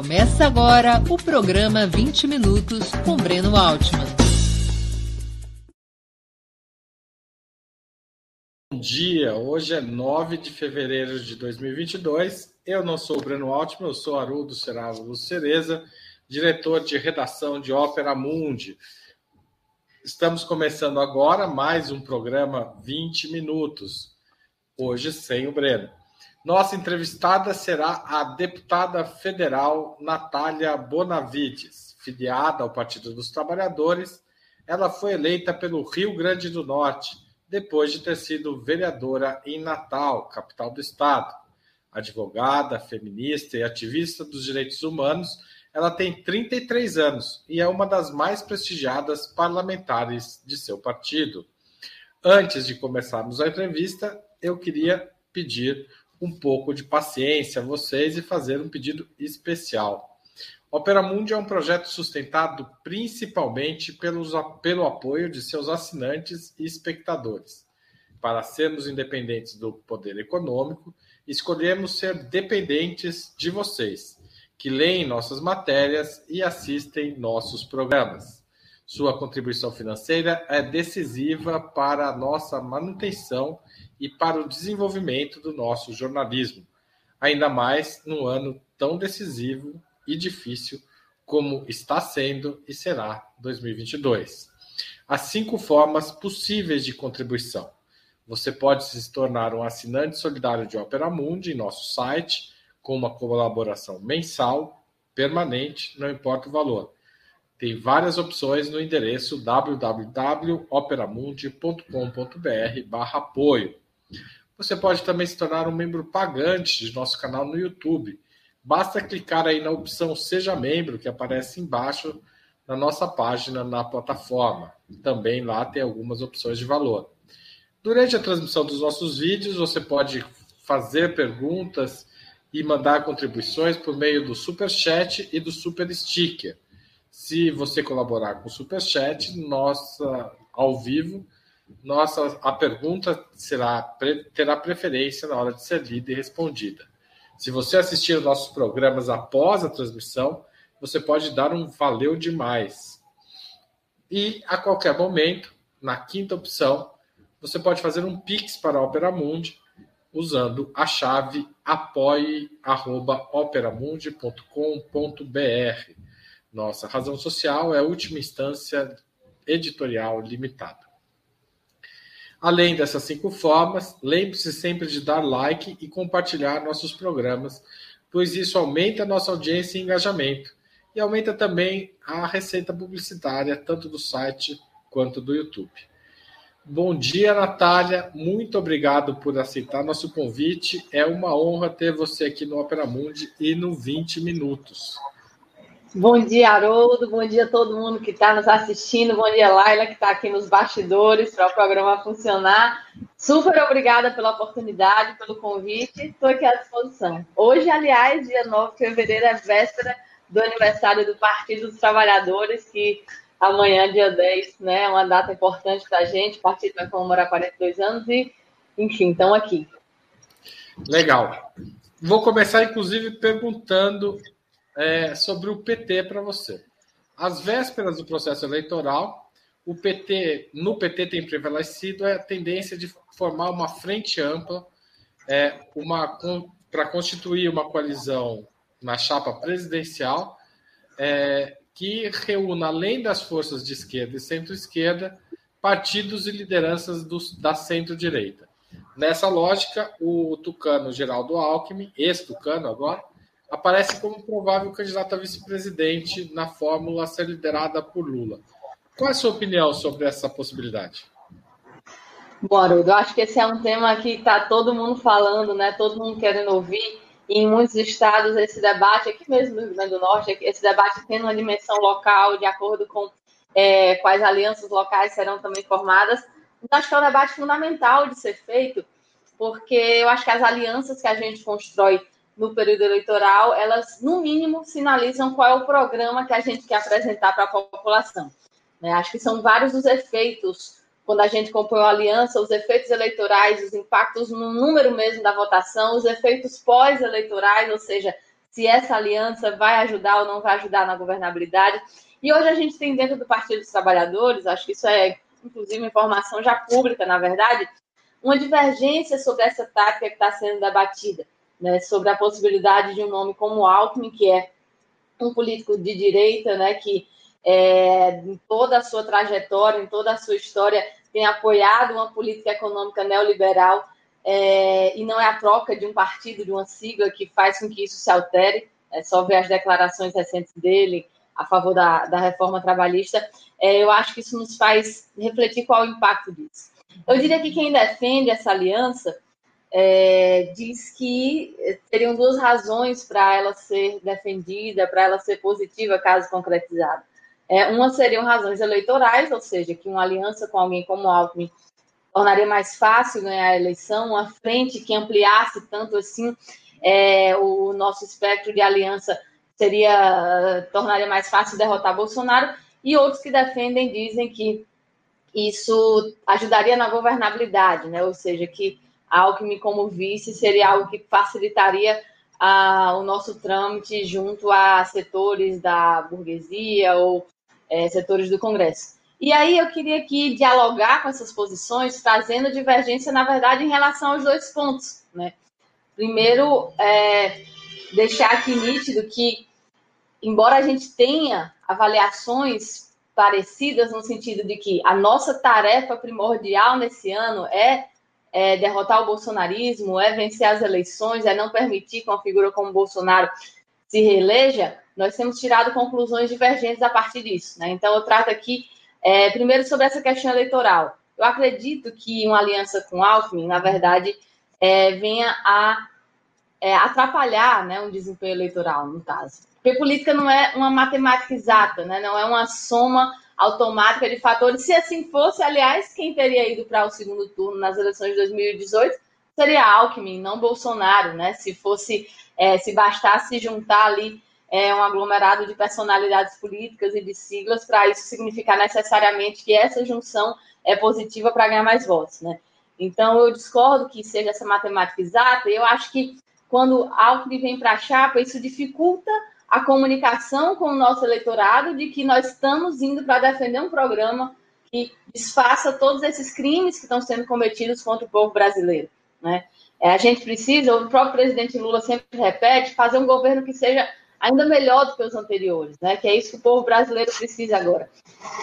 Começa agora o programa 20 Minutos com Breno Altman. Bom dia, hoje é 9 de fevereiro de 2022. Eu não sou o Breno Altman, eu sou Haroldo Seravo Cereza, diretor de redação de Ópera Mundi. Estamos começando agora mais um programa 20 Minutos, hoje sem o Breno. Nossa entrevistada será a deputada federal Natália Bonavides, filiada ao Partido dos Trabalhadores. Ela foi eleita pelo Rio Grande do Norte, depois de ter sido vereadora em Natal, capital do estado. Advogada, feminista e ativista dos direitos humanos, ela tem 33 anos e é uma das mais prestigiadas parlamentares de seu partido. Antes de começarmos a entrevista, eu queria pedir um pouco de paciência vocês e fazer um pedido especial. Opera Mundi é um projeto sustentado principalmente pelos, pelo apoio de seus assinantes e espectadores. Para sermos independentes do poder econômico, escolhemos ser dependentes de vocês, que leem nossas matérias e assistem nossos programas. Sua contribuição financeira é decisiva para a nossa manutenção e para o desenvolvimento do nosso jornalismo, ainda mais num ano tão decisivo e difícil como está sendo e será 2022. Há cinco formas possíveis de contribuição. Você pode se tornar um assinante solidário de Opera Mundi em nosso site, com uma colaboração mensal, permanente, não importa o valor. Tem várias opções no endereço www.operamundi.com.br/apoio. Você pode também se tornar um membro pagante de nosso canal no YouTube. Basta clicar aí na opção Seja Membro, que aparece embaixo na nossa página na plataforma. Também lá tem algumas opções de valor. Durante a transmissão dos nossos vídeos, você pode fazer perguntas e mandar contribuições por meio do Super Chat e do Super Sticker. Se você colaborar com o Super Chat, nossa ao vivo, nossa, a pergunta será, terá preferência na hora de ser lida e respondida. Se você assistir os nossos programas após a transmissão, você pode dar um valeu demais. E a qualquer momento, na quinta opção, você pode fazer um Pix para a Opera Mundi usando a chave apoie.operamundi.com.br. Nossa razão social é a última instância editorial limitada. Além dessas cinco formas, lembre-se sempre de dar like e compartilhar nossos programas, pois isso aumenta nossa audiência e engajamento e aumenta também a receita publicitária, tanto do site quanto do YouTube. Bom dia, Natália. Muito obrigado por aceitar nosso convite. É uma honra ter você aqui no Opera Mundi e no 20 Minutos. Bom dia, Haroldo. Bom dia a todo mundo que está nos assistindo. Bom dia, Laila, que está aqui nos bastidores para o programa funcionar. Super obrigada pela oportunidade, pelo convite. Estou aqui à disposição. Hoje, aliás, dia 9 de fevereiro, é véspera do aniversário do Partido dos Trabalhadores, que amanhã, dia 10, né, é uma data importante para a gente. O partido vai comemorar 42 anos e, enfim, estão aqui. Legal. Vou começar, inclusive, perguntando é, sobre o PT para você. Às vésperas do processo eleitoral, o PT, no PT tem prevalecido a tendência de formar uma frente ampla, é, uma para constituir uma coalizão na chapa presidencial é, que reúna, além das forças de esquerda e centro-esquerda, partidos e lideranças do, da centro-direita. Nessa lógica, o tucano Geraldo Alckmin, ex-tucano agora, aparece como provável candidato a vice-presidente na fórmula a ser liderada por Lula. Qual é a sua opinião sobre essa possibilidade? Haroldo, eu acho que esse é um tema que está todo mundo falando, né? Todo mundo querendo ouvir. E em muitos estados, esse debate, aqui mesmo no Rio Grande do Norte, esse debate tem uma dimensão local, de acordo com é, quais alianças locais serão também formadas. Então, acho que é um debate fundamental de ser feito, porque eu acho que as alianças que a gente constrói no período eleitoral, elas, no mínimo, sinalizam qual é o programa que a gente quer apresentar para a população. Né? Acho que são vários os efeitos, quando a gente compõe uma aliança, os efeitos eleitorais, os impactos no número mesmo da votação, os efeitos pós-eleitorais, ou seja, se essa aliança vai ajudar ou não vai ajudar na governabilidade. E hoje a gente tem dentro do Partido dos Trabalhadores, acho que isso é inclusive informação já pública, na verdade, uma divergência sobre essa tática que está sendo debatida, né, sobre a possibilidade de um nome como Alckmin, que é um político de direita, né, que é, em toda a sua trajetória, em toda a sua história, tem apoiado uma política econômica neoliberal é, e não é a troca de um partido, de uma sigla, que faz com que isso se altere. É só ver as declarações recentes dele a favor da, da reforma trabalhista. É, eu acho que isso nos faz refletir qual é o impacto disso. Eu diria que quem defende essa aliança é, diz que teriam duas razões para ela ser defendida, para ela ser positiva, caso concretizada. É, uma seriam razões eleitorais, ou seja, que uma aliança com alguém como Alckmin tornaria mais fácil ganhar a eleição, uma frente que ampliasse tanto assim é, o nosso espectro de aliança seria tornaria mais fácil derrotar Bolsonaro, e outros que defendem dizem que isso ajudaria na governabilidade, né? ou seja, que Alckmin como vice seria algo que facilitaria a, o nosso trâmite junto a setores da burguesia ou é, setores do Congresso. E aí eu queria aqui dialogar com essas posições, trazendo divergência, na verdade, em relação aos dois pontos. Né? Primeiro, é, deixar aqui nítido que, embora a gente tenha avaliações parecidas no sentido de que a nossa tarefa primordial nesse ano é, é, derrotar o bolsonarismo, é vencer as eleições, é não permitir que uma figura como Bolsonaro se reeleja, nós temos tirado conclusões divergentes a partir disso. Né? Então, eu trato aqui, é, primeiro, sobre essa questão eleitoral. Eu acredito que uma aliança com Alckmin, na verdade, é, venha a é, atrapalhar né, um desempenho eleitoral, no caso. Porque política não é uma matemática exata, né? não é uma soma automática de fatores. Se assim fosse, aliás, quem teria ido para o segundo turno nas eleições de 2018 seria Alckmin, não Bolsonaro, né? Se fosse, é, se bastasse juntar ali é, um aglomerado de personalidades políticas e de siglas para isso significar necessariamente que essa junção é positiva para ganhar mais votos, né? Então eu discordo que seja essa matemática exata. Eu acho que quando Alckmin vem para a chapa, isso dificulta a comunicação com o nosso eleitorado de que nós estamos indo para defender um programa que desfaça todos esses crimes que estão sendo cometidos contra o povo brasileiro. Né? É, a gente precisa, o próprio presidente Lula sempre repete, fazer um governo que seja ainda melhor do que os anteriores, né? que é isso que o povo brasileiro precisa agora.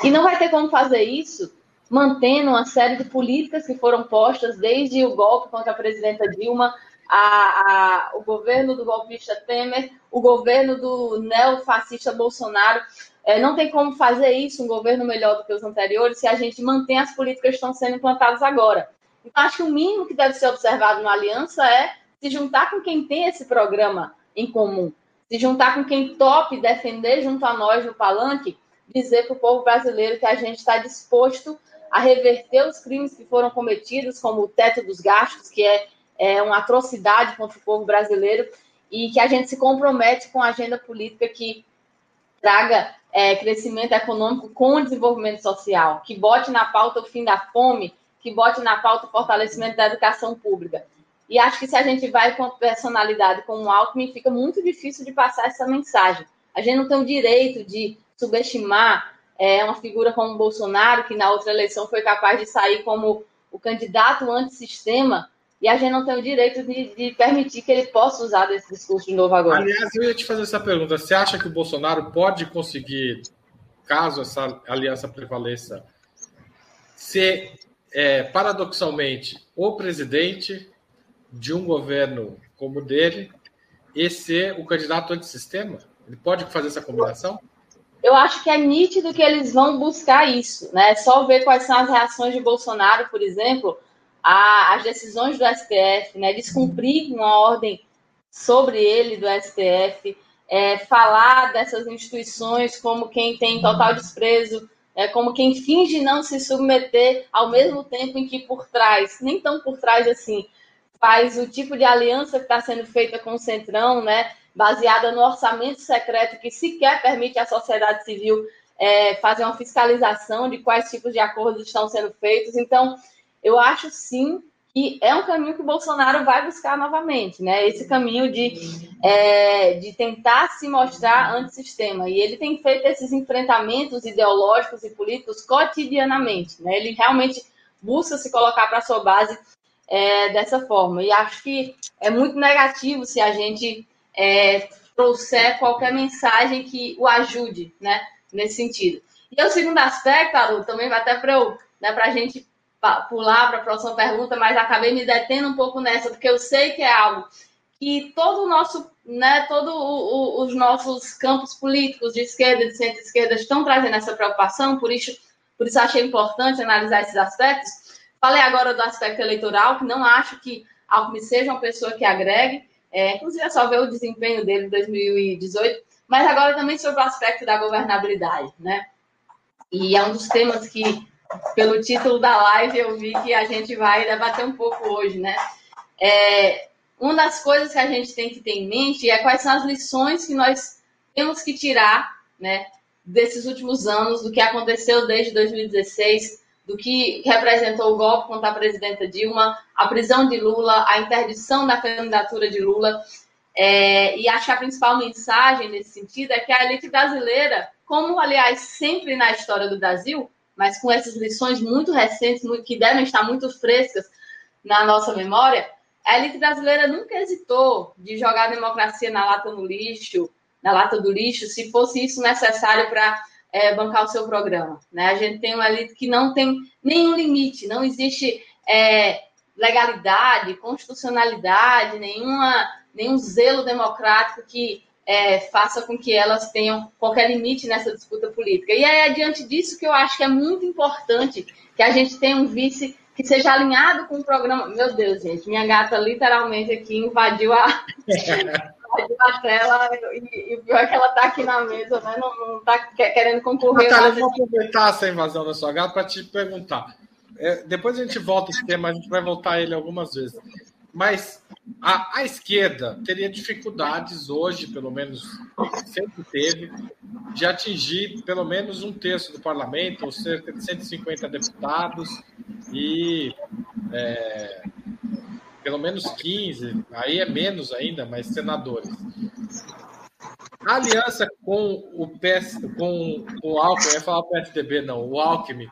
E não vai ter como fazer isso mantendo uma série de políticas que foram postas desde o golpe contra a presidenta Dilma a, a, o governo do golpista Temer, o governo do neofascista Bolsonaro. É, não tem como fazer isso, um governo melhor do que os anteriores, se a gente mantém as políticas que estão sendo implantadas agora. Então, acho que o mínimo que deve ser observado na aliança é se juntar com quem tem esse programa em comum, se juntar com quem tope defender junto a nós no palanque, dizer para o povo brasileiro que a gente está disposto a reverter os crimes que foram cometidos, como o teto dos gastos, que é é uma atrocidade contra o povo brasileiro e que a gente se compromete com a agenda política que traga é, crescimento econômico com desenvolvimento social, que bote na pauta o fim da fome, que bote na pauta o fortalecimento da educação pública. E acho que se a gente vai com uma personalidade como o Alckmin, fica muito difícil de passar essa mensagem. A gente não tem o direito de subestimar é, uma figura como Bolsonaro, que na outra eleição foi capaz de sair como o candidato antissistema e a gente não tem o direito de, de, permitir que ele possa usar desse discurso de novo agora. Aliás, eu ia te fazer essa pergunta. Você acha que o Bolsonaro pode conseguir, caso essa aliança prevaleça, ser, é, paradoxalmente, o presidente de um governo como o dele e ser o candidato antissistema? Ele pode fazer essa combinação? Eu acho que é nítido que eles vão buscar isso, né? É só ver quais são as reações de Bolsonaro, por exemplo, a, as decisões do STF, né, descumprir uma ordem sobre ele do STF, é, falar dessas instituições como quem tem total desprezo, é, como quem finge não se submeter, ao mesmo tempo em que por trás, nem tão por trás assim, faz o tipo de aliança que está sendo feita com o Centrão, né, baseada no orçamento secreto que sequer permite à sociedade civil é, fazer uma fiscalização de quais tipos de acordos estão sendo feitos. Então, eu acho sim e é um caminho que o Bolsonaro vai buscar novamente, né? Esse caminho de, é, de tentar se mostrar antissistema. E ele tem feito esses enfrentamentos ideológicos e políticos cotidianamente, né? Ele realmente busca se colocar para a sua base é, dessa forma. E acho que é muito negativo se a gente é, trouxer qualquer mensagem que o ajude, né? Nesse sentido. E o segundo aspecto, também vai até para né, a gente pular para a próxima pergunta, mas acabei me detendo um pouco nessa, porque eu sei que é algo que todo o nosso, né, todos os nossos campos políticos de esquerda e de centro-esquerda estão trazendo essa preocupação, por isso, por isso achei importante analisar esses aspectos. Falei agora do aspecto eleitoral, que não acho que Alckmin seja uma pessoa que agregue, é, inclusive é só ver o desempenho dele em 2018, mas agora também sobre o aspecto da governabilidade, né? E é um dos temas que pelo título da live, eu vi que a gente vai debater um pouco hoje, né? É, uma das coisas que a gente tem que ter em mente é quais são as lições que nós temos que tirar, né, desses últimos anos, do que aconteceu desde 2016, do que representou o golpe contra a presidenta Dilma, a prisão de Lula, a interdição da candidatura de Lula. É, e acho que a principal mensagem nesse sentido é que a elite brasileira, como aliás sempre na história do Brasil, mas com essas lições muito recentes, muito, que devem estar muito frescas na nossa memória, a elite brasileira nunca hesitou de jogar a democracia na lata no lixo, na lata do lixo, se fosse isso necessário para é, bancar o seu programa. Né? A gente tem uma elite que não tem nenhum limite, não existe é, legalidade, constitucionalidade, nenhuma, nenhum zelo democrático que é, faça com que elas tenham qualquer limite nessa disputa política. E é diante disso que eu acho que é muito importante que a gente tenha um vice que seja alinhado com o programa. Meu Deus, gente, minha gata literalmente aqui invadiu a, invadiu a tela e, e o pior é que ela está aqui na mesa, né? Não, está querendo concorrer. Natália, eu vou aproveitar essa invasão da sua gata para te perguntar. É, depois a gente volta esse tema, a gente vai voltar ele algumas vezes. Mas a, a, esquerda teria dificuldades hoje, pelo menos sempre teve, de atingir pelo menos um terço do parlamento, ou cerca de 150 deputados, e é, pelo menos 15, aí é menos ainda, mas senadores. A aliança com o PS, com, o Alckmin, eu ia falar o PSDB, não, o Alckmin,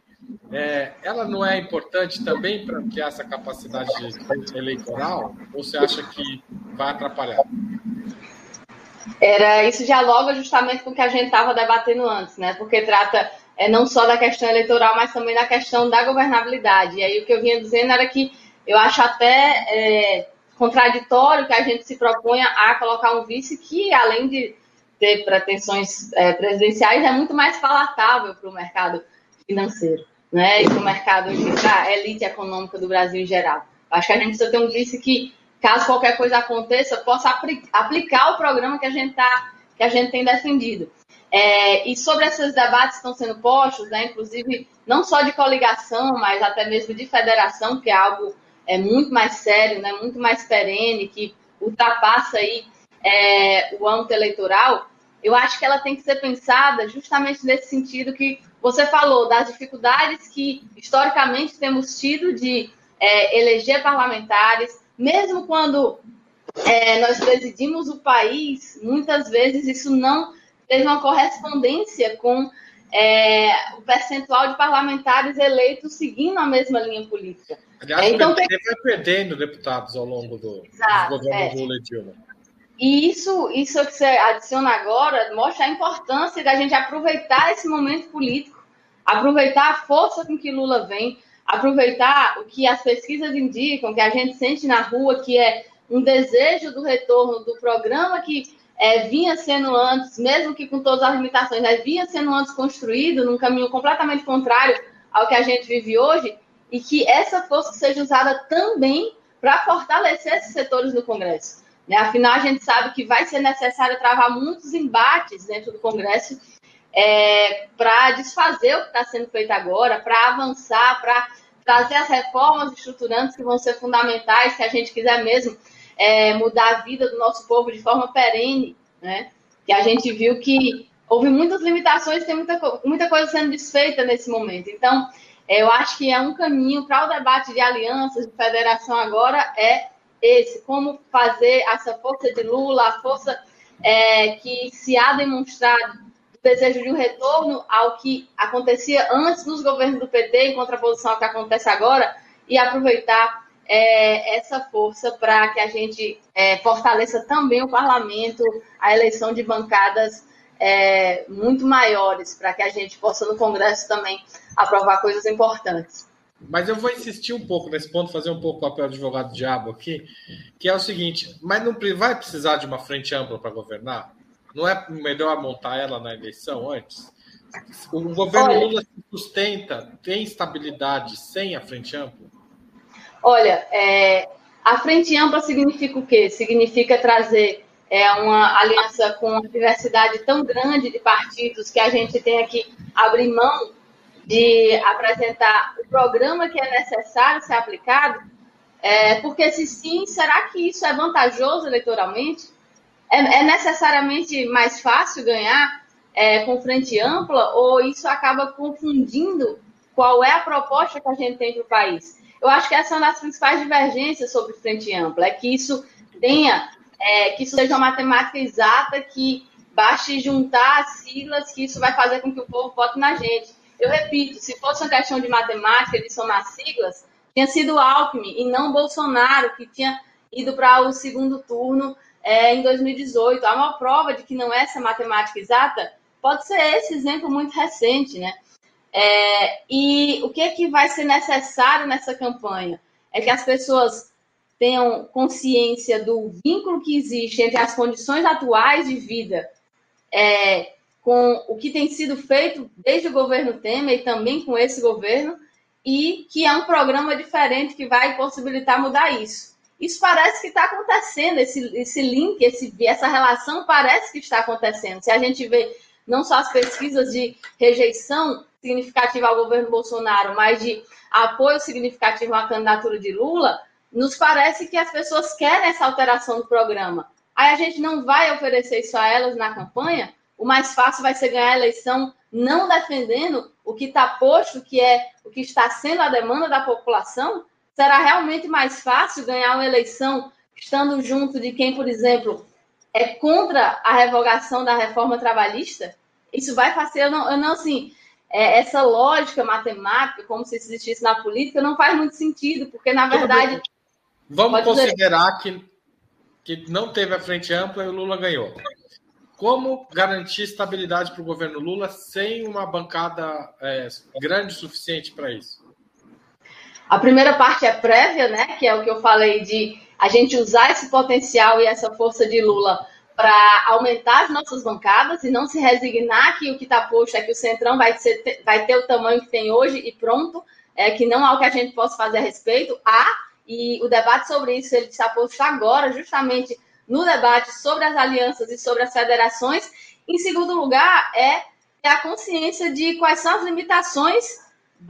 é, ela não é importante também para ampliar essa capacidade eleitoral? Ou você acha que vai atrapalhar? Era isso dialoga justamente com o que a gente estava debatendo antes, né? Porque trata é, não só da questão eleitoral, mas também da questão da governabilidade. E aí o que eu vinha dizendo era que eu acho até é, contraditório que a gente se proponha a colocar um vice que, além de ter pretensões é, presidenciais, é muito mais palatável para o mercado financeiro né, e para o mercado da elite econômica do Brasil em geral. Acho que a gente precisa ter um vice que, caso qualquer coisa aconteça, possa aplicar o programa que a gente, tá, que a gente tem defendido. É, e sobre esses debates que estão sendo postos, né, inclusive não só de coligação, mas até mesmo de federação, que é algo é, muito mais sério, né, muito mais perene, que ultrapassa aí, é, o âmbito eleitoral, eu acho que ela tem que ser pensada justamente nesse sentido que você falou das dificuldades que historicamente temos tido de é, eleger parlamentares, mesmo quando é, nós presidimos o país, muitas vezes isso não teve uma correspondência com é, o percentual de parlamentares eleitos seguindo a mesma linha política. Aliás, então, o PT vai perdendo deputados ao longo do, Exato, do governo é. Lula e Dilma. E isso, isso que você adiciona agora mostra a importância da gente aproveitar esse momento político aproveitar a força com que Lula vem, aproveitar o que as pesquisas indicam, que a gente sente na rua, que é um desejo do retorno do programa que é, vinha sendo antes, mesmo que com todas as limitações, né, vinha sendo antes construído num caminho completamente contrário ao que a gente vive hoje, e que essa força seja usada também para fortalecer esses setores do Congresso. Né? Afinal, a gente sabe que vai ser necessário travar muitos embates dentro do Congresso é, para desfazer o que está sendo feito agora, para avançar, para trazer as reformas estruturantes que vão ser fundamentais se a gente quiser mesmo é, mudar a vida do nosso povo de forma perene, né? Que a gente viu que houve muitas limitações, tem muita, muita coisa sendo desfeita nesse momento. Então, É, eu acho que é um caminho para o debate de alianças, de federação agora, é esse, como fazer essa força de Lula, a força é, que se há demonstrado o desejo de um retorno ao que acontecia antes nos governos do PT, em contraposição ao que acontece agora, e aproveitar é, essa força para que a gente é, fortaleça também o parlamento, a eleição de bancadas é, muito maiores, para que a gente possa no Congresso também aprovar coisas importantes. Mas eu vou insistir um pouco nesse ponto, fazer um pouco o papel de advogado diabo aqui, que é o seguinte: mas não vai precisar de uma frente ampla para governar? Não é melhor montar ela na eleição antes? O governo Olha, Lula se sustenta, tem estabilidade sem a frente ampla? Olha, é, a frente ampla significa o quê? Significa trazer é, uma aliança com uma diversidade tão grande de partidos que a gente tem que abrir mão de apresentar o programa que é necessário ser aplicado, é, porque se sim, será que isso é vantajoso eleitoralmente? É, é necessariamente mais fácil ganhar é, com frente ampla ou isso acaba confundindo qual é a proposta que a gente tem para o país? Eu acho que essa é uma das principais divergências sobre frente ampla, é que isso tenha, é, que isso seja uma matemática exata, que baste juntar as siglas, que isso vai fazer com que o povo vote na gente. Eu repito, se fosse uma questão de matemática, de somar siglas, tinha sido Alckmin e não Bolsonaro, que tinha ido para o segundo turno é, em 2018. Há uma prova de que não é essa matemática exata, pode ser esse exemplo muito recente, né? É, e o que, é que vai ser necessário nessa campanha? É que as pessoas tenham consciência do vínculo que existe entre as condições atuais de vida é, com o que tem sido feito desde o governo Temer e também com esse governo, e que é um programa diferente que vai possibilitar mudar isso. Isso parece que está acontecendo, esse, esse link, esse, essa relação parece que está acontecendo. Se a gente vê não só as pesquisas de rejeição significativa ao governo Bolsonaro, mas de apoio significativo à candidatura de Lula, nos parece que as pessoas querem essa alteração do programa. Aí a gente não vai oferecer isso a elas na campanha. O mais fácil vai ser ganhar a eleição não defendendo o que está posto, que é o que está sendo a demanda da população. Será realmente mais fácil ganhar uma eleição estando junto de quem, por exemplo, é contra a revogação da reforma trabalhista, isso vai fazer, eu não, eu não assim, é, essa lógica matemática, como se existisse na política, não faz muito sentido, porque na verdade. Vamos considerar que, que não teve a frente ampla e o Lula ganhou. Como garantir estabilidade para o governo Lula sem uma bancada é, grande o suficiente para isso? A primeira parte é prévia, né? Que é o que eu falei de a gente usar esse potencial e essa força de Lula para aumentar as nossas bancadas e não se resignar que o que está posto é que o Centrão vai, ser, vai ter o tamanho que tem hoje e pronto, é, que não há o que a gente possa fazer a respeito. Há, e o debate sobre isso ele está posto agora, justamente no debate sobre as alianças e sobre as federações. Em segundo lugar, é a consciência de quais são as limitações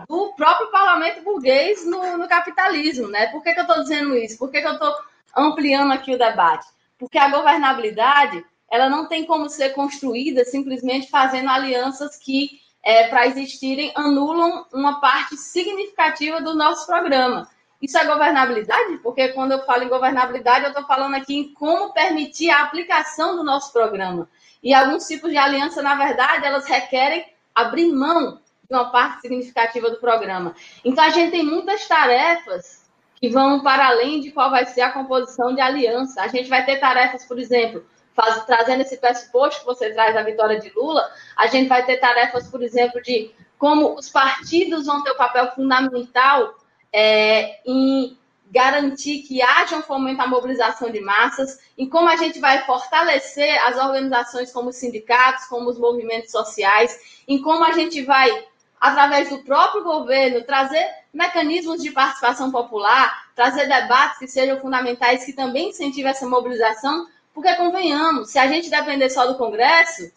do próprio parlamento burguês no, no capitalismo, né? Por que, que eu estou dizendo isso? Por que, que eu estou ampliando aqui o debate? Porque a governabilidade ela não tem como ser construída simplesmente fazendo alianças que, é, para existirem, anulam uma parte significativa do nosso programa. Isso é governabilidade? Porque quando eu falo em governabilidade, eu estou falando aqui em como permitir a aplicação do nosso programa. E alguns tipos de aliança, na verdade, elas requerem abrir mão de uma parte significativa do programa. Então, a gente tem muitas tarefas que vão para além de qual vai ser a composição de aliança. A gente vai ter tarefas, por exemplo, faz, trazendo esse pressuposto que você traz da vitória de Lula, a gente vai ter tarefas, por exemplo, de como os partidos vão ter o um papel fundamental é, em garantir que haja um fomento à mobilização de massas, em como a gente vai fortalecer as organizações como os sindicatos, como os movimentos sociais, em como a gente vai através do próprio governo, trazer mecanismos de participação popular, trazer debates que sejam fundamentais, que também incentivem essa mobilização, porque, convenhamos, se a gente depender só do Congresso,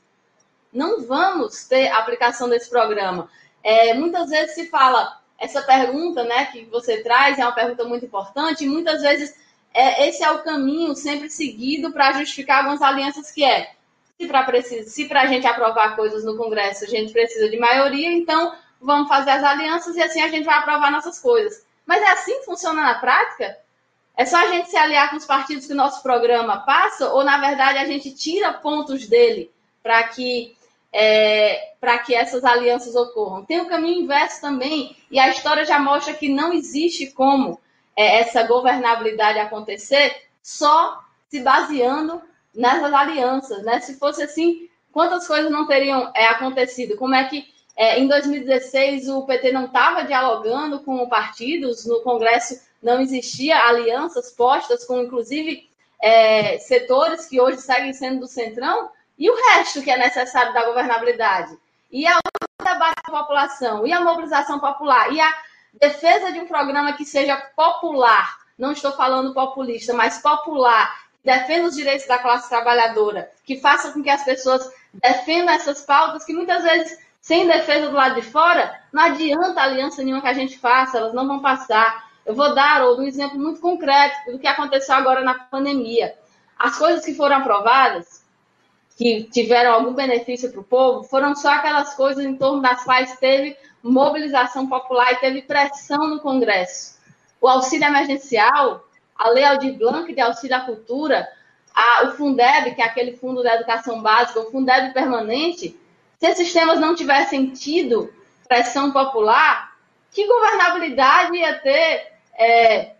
não vamos ter aplicação desse programa. É, muitas vezes se fala, essa pergunta né, que você traz é uma pergunta muito importante, e muitas vezes é, esse é o caminho sempre seguido para justificar algumas alianças que é se para a gente aprovar coisas no Congresso a gente precisa de maioria, então vamos fazer as alianças e assim a gente vai aprovar nossas coisas. Mas é assim que funciona na prática? É só a gente se aliar com os partidos que o nosso programa passa, ou na verdade a gente tira pontos dele para que é, para que essas alianças ocorram. Tem o caminho inverso também, e a história já mostra que não existe como é, essa governabilidade acontecer só se baseando nessas alianças. Né? Se fosse assim, quantas coisas não teriam é, acontecido? Como é que é, em 2016 o PT não estava dialogando com partidos, no Congresso não existia alianças postas com, inclusive, é, setores que hoje seguem sendo do Centrão, e o resto que é necessário da governabilidade? E a debate da população, e a mobilização popular, e a defesa de um programa que seja popular, não estou falando populista, mas popular, que defenda os direitos da classe trabalhadora, que faça com que as pessoas defendam essas pautas que muitas vezes, sem defesa do lado de fora, não adianta aliança nenhuma que a gente faça, elas não vão passar. Eu vou dar um exemplo muito concreto do que aconteceu agora na pandemia. As coisas que foram aprovadas, que tiveram algum benefício para o povo, foram só aquelas coisas em torno das quais teve mobilização popular e teve pressão no Congresso. O auxílio emergencial, a Lei Aldir Blanc de auxílio à cultura, a, o Fundeb, que é aquele fundo da educação básica, o Fundeb permanente, se esses temas não tivessem tido pressão popular, que governabilidade ia ter é,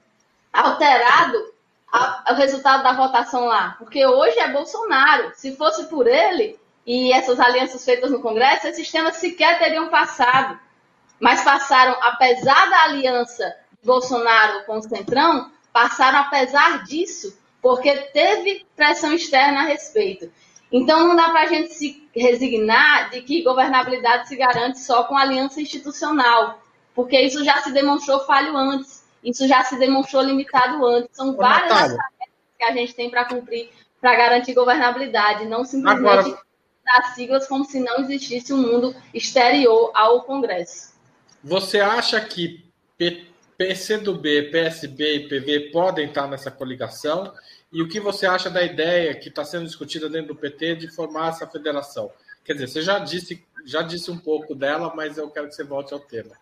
alterado a, o resultado da votação lá? Porque hoje é Bolsonaro. Se fosse por ele e essas alianças feitas no Congresso, esses temas sequer teriam passado. Mas passaram, apesar da aliança de Bolsonaro com o Centrão, passaram apesar disso, porque teve pressão externa a respeito. Então não dá para a gente se resignar de que governabilidade se garante só com aliança institucional, porque isso já se demonstrou falho antes. Isso já se demonstrou limitado antes. São várias tarefas que a gente tem para cumprir para garantir governabilidade, não simplesmente Agora... dar siglas como se não existisse um mundo exterior ao Congresso. Você acha que PCdoB, PSB e PV podem estar nessa coligação? E o que você acha da ideia que está sendo discutida dentro do PT de formar essa federação? Quer dizer, você já disse, já disse um pouco dela, mas eu quero que você volte ao tema.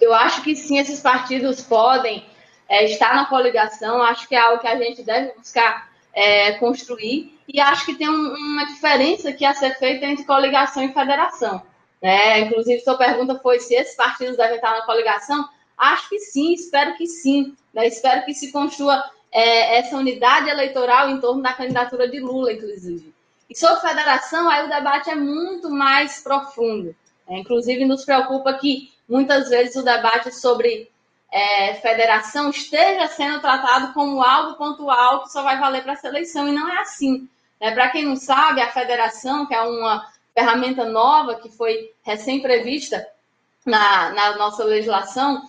Eu acho que sim, esses partidos podem é, estar na coligação, acho que é algo que a gente deve buscar é, construir, e acho que tem um, uma diferença que a ser feita entre coligação e federação. Né? Inclusive, sua pergunta foi se esses partidos devem estar na coligação. Acho que sim, espero que sim. Né? Espero que se construa é, essa unidade eleitoral em torno da candidatura de Lula, inclusive. E sobre federação, aí o debate é muito mais profundo. É, inclusive, nos preocupa que muitas vezes o debate sobre é, federação esteja sendo tratado como algo pontual que só vai valer para a seleção, e não é assim. É, para quem não sabe, a federação, que é uma ferramenta nova que foi recém-prevista na, na, nossa legislação,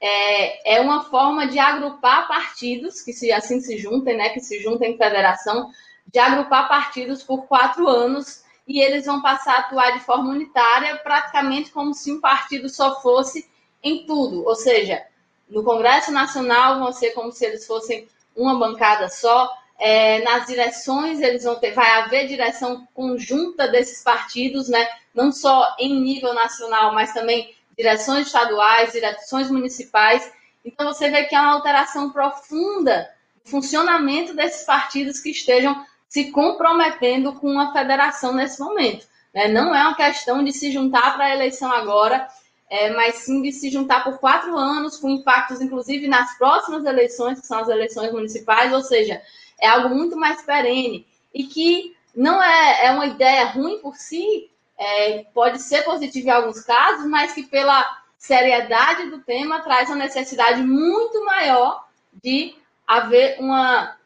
é, é, uma forma de agrupar partidos, que se assim se juntem, né, que se juntem em federação, de agrupar partidos por quatro anos e eles vão passar a atuar de forma unitária, praticamente como se um partido só fosse em tudo. Ou seja, no Congresso Nacional vão ser como se eles fossem uma bancada só. É, nas direções eles vão ter, vai haver direção conjunta desses partidos, né? Não só em nível nacional, mas também direções estaduais, direções municipais. Então você vê que há uma alteração profunda no funcionamento desses partidos que estejam se comprometendo com uma federação nesse momento. Né? Não é uma questão de se juntar para a eleição agora, é, mas sim de se juntar por quatro anos, com impactos, inclusive, nas próximas eleições, que são as eleições municipais, ou seja, é algo muito mais perene e que não é, é uma ideia ruim por si, é, pode ser positivo em alguns casos, mas que pela seriedade do tema traz uma necessidade muito maior de haver uma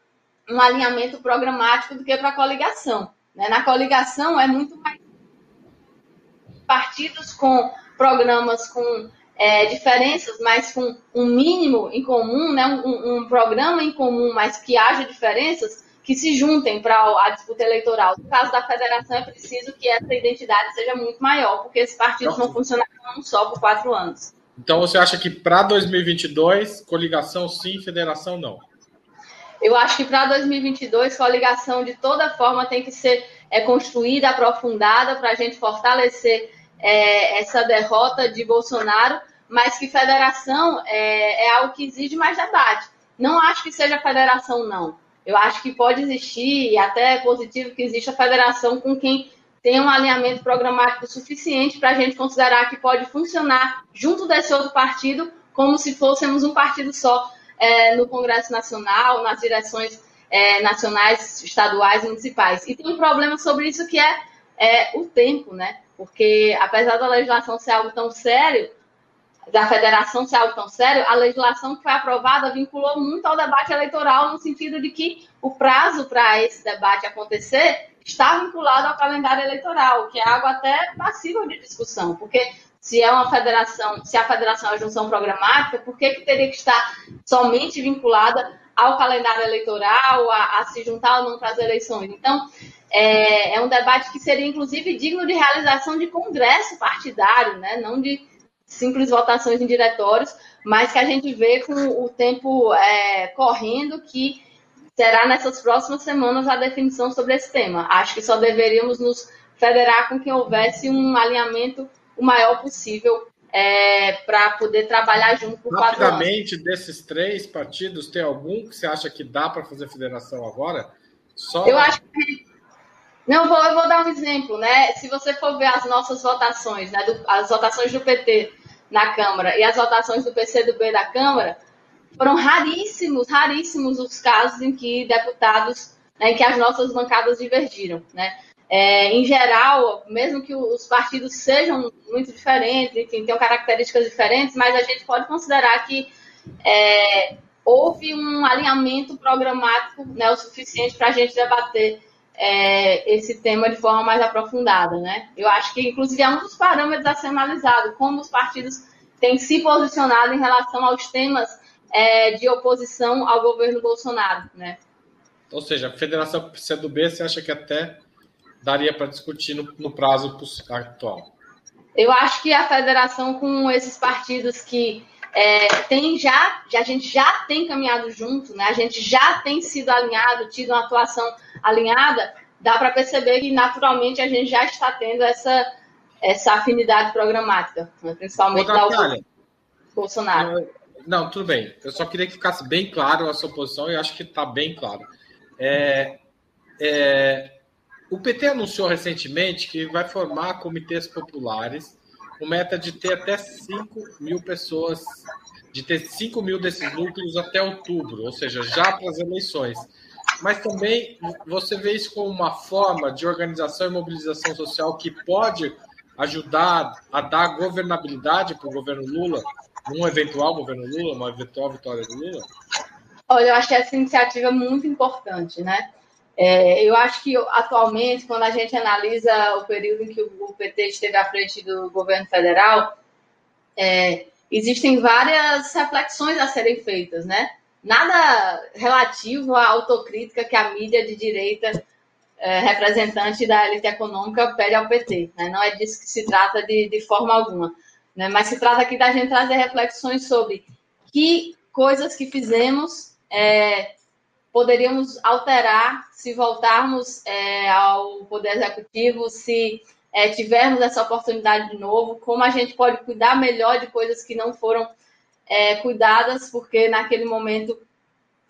um alinhamento programático do que para a coligação. Né? Na coligação é muito mais partidos com programas com é, diferenças, mas com um mínimo em comum, né? Um, um, programa em comum, mas que haja diferenças, que se juntem para a disputa eleitoral. No caso da federação, é preciso que essa identidade seja muito maior, porque esses partidos não funcionam só por quatro anos. Então, você acha que para 2022, coligação sim, federação não? Eu acho que para 2022, coligação de toda forma tem que ser é, construída, aprofundada, para a gente fortalecer é, essa derrota de Bolsonaro, mas que federação é, é algo que exige mais debate. Não acho que seja federação, não. Eu acho que pode existir, e até é positivo que exista federação com quem tem um alinhamento programático suficiente para a gente considerar que pode funcionar junto desse outro partido, como se fôssemos um partido só é, no Congresso Nacional, nas direções é, nacionais, estaduais, municipais. E tem um problema sobre isso que é, é o tempo, né? Porque apesar da legislação ser algo tão sério, da federação ser algo tão sério, a legislação que foi aprovada vinculou muito ao debate eleitoral, no sentido de que o prazo para esse debate acontecer está vinculado ao calendário eleitoral, que é algo até passível de discussão, porque se é uma federação, se a federação é uma junção programática, por que, que teria que estar somente vinculada ao calendário eleitoral, a, a se juntar ou não para as eleições? Então, é, é, um debate que seria, inclusive, digno de realização de congresso partidário, né? não de simples votações em diretórios, mas que a gente vê com o tempo é, correndo que será nessas próximas semanas a definição sobre esse tema. Acho que só deveríamos nos federar com que houvesse um alinhamento o maior possível é, para poder trabalhar junto com o Rapidamente, desses três partidos, tem algum que você acha que dá para fazer federação agora? Só... Eu acho que. Não, vou, eu vou dar um exemplo, né? Se você for ver as nossas votações, né, do, as votações do PT na Câmara e as votações do PCdoB da Câmara, foram raríssimos, raríssimos os casos em que deputados, né, em que as nossas bancadas divergiram, né? É, em geral, mesmo que os partidos sejam muito diferentes, enfim, tenham características diferentes, mas a gente pode considerar que é, houve um alinhamento programático né, o suficiente para a gente debater é, esse tema de forma mais aprofundada. Né? Eu acho que, inclusive, é um dos parâmetros a ser analisado, como os partidos têm se posicionado em relação aos temas é, de oposição ao governo Bolsonaro. Né? Ou seja, a Federação PCdoB, você acha que até daria para discutir no, no prazo atual? Eu acho que a federação com esses partidos que é, tem já, a gente já tem caminhado junto, né? A gente já tem sido alinhado, tido uma atuação alinhada, dá para perceber que naturalmente a gente já está tendo essa, essa afinidade programática, né? principalmente da Bolsonaro. Não, tudo bem. Eu só queria que ficasse bem claro a sua posição e acho que está bem claro. É, é, o PT anunciou recentemente que vai formar comitês populares com meta de ter até 5 mil pessoas, de ter 5 mil desses núcleos até outubro, ou seja, já para as eleições. Mas também você vê isso como uma forma de organização e mobilização social que pode ajudar a dar governabilidade para o governo Lula, um eventual governo Lula, uma eventual vitória do Lula? Olha, eu acho essa iniciativa muito importante, né? É, eu acho que atualmente, quando a gente analisa o período em que o PT esteve à frente do governo federal, é, existem várias reflexões a serem feitas, né? Nada relativo à autocrítica que a mídia de direita, é, representante da elite econômica, pede ao PT. Né? Não é disso que se trata de, de forma alguma. Né? Mas se trata aqui da gente trazer reflexões sobre que coisas que fizemos é, poderíamos alterar se voltarmos é, ao Poder Executivo, se é, tivermos essa oportunidade de novo, como a gente pode cuidar melhor de coisas que não foram é, cuidadas, porque naquele momento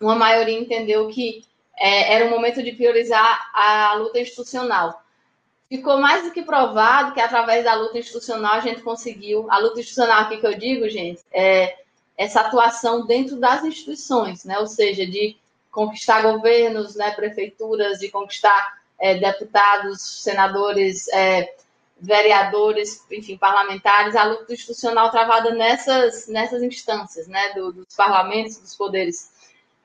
uma maioria entendeu que é, era o momento de priorizar a luta institucional. Ficou mais do que provado que através da luta institucional a gente conseguiu, a luta institucional aqui que eu digo, gente, é essa atuação dentro das instituições, né? ou seja, de conquistar governos, né, prefeituras, de conquistar é, deputados, senadores, é, vereadores, enfim, parlamentares, a luta institucional travada nessas, nessas instâncias, né, do, dos parlamentos, dos poderes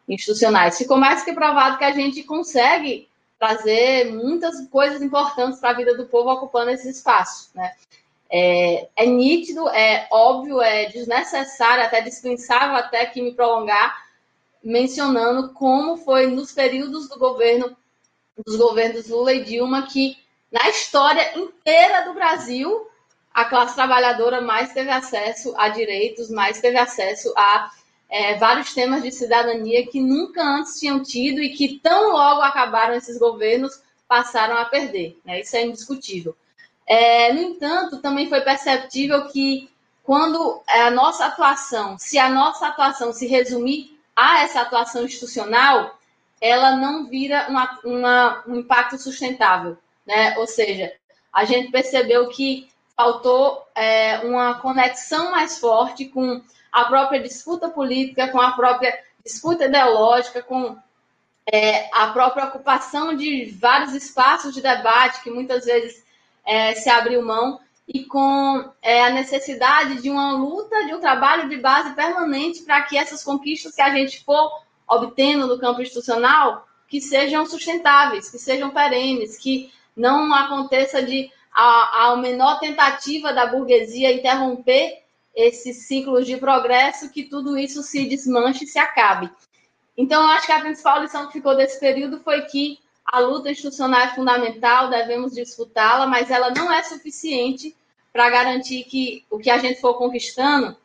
institucionais. Ficou mais que provado que a gente consegue trazer muitas coisas importantes para a vida do povo ocupando esse espaço, né? É, é nítido, é óbvio, é desnecessário, até dispensável até que me prolongar mencionando como foi nos períodos do governo dos governos Lula e Dilma que na história inteira do Brasil a classe trabalhadora mais teve acesso a direitos, mais teve acesso a é, vários temas de cidadania que nunca antes tinham tido e que tão logo acabaram esses governos passaram a perder. Né? Isso é indiscutível. É, no entanto, também foi perceptível que quando a nossa atuação, se a nossa atuação se resumir a essa atuação institucional, ela não vira uma, uma, um impacto sustentável, né? Ou seja, a gente percebeu que faltou é, uma conexão mais forte com a própria disputa política, com a própria disputa ideológica, com é, a própria ocupação de vários espaços de debate que muitas vezes é, se abriu mão e com é, a necessidade de uma luta, de um trabalho de base permanente para que essas conquistas que a gente for obtendo no campo institucional que sejam sustentáveis, que sejam perenes, que não aconteça de a, a menor tentativa da burguesia interromper esses ciclos de progresso, que tudo isso se desmanche e se acabe. Então, eu acho que a principal lição que ficou desse período foi que a luta institucional é fundamental, devemos disputá-la, mas ela não é suficiente para garantir que o que a gente for conquistando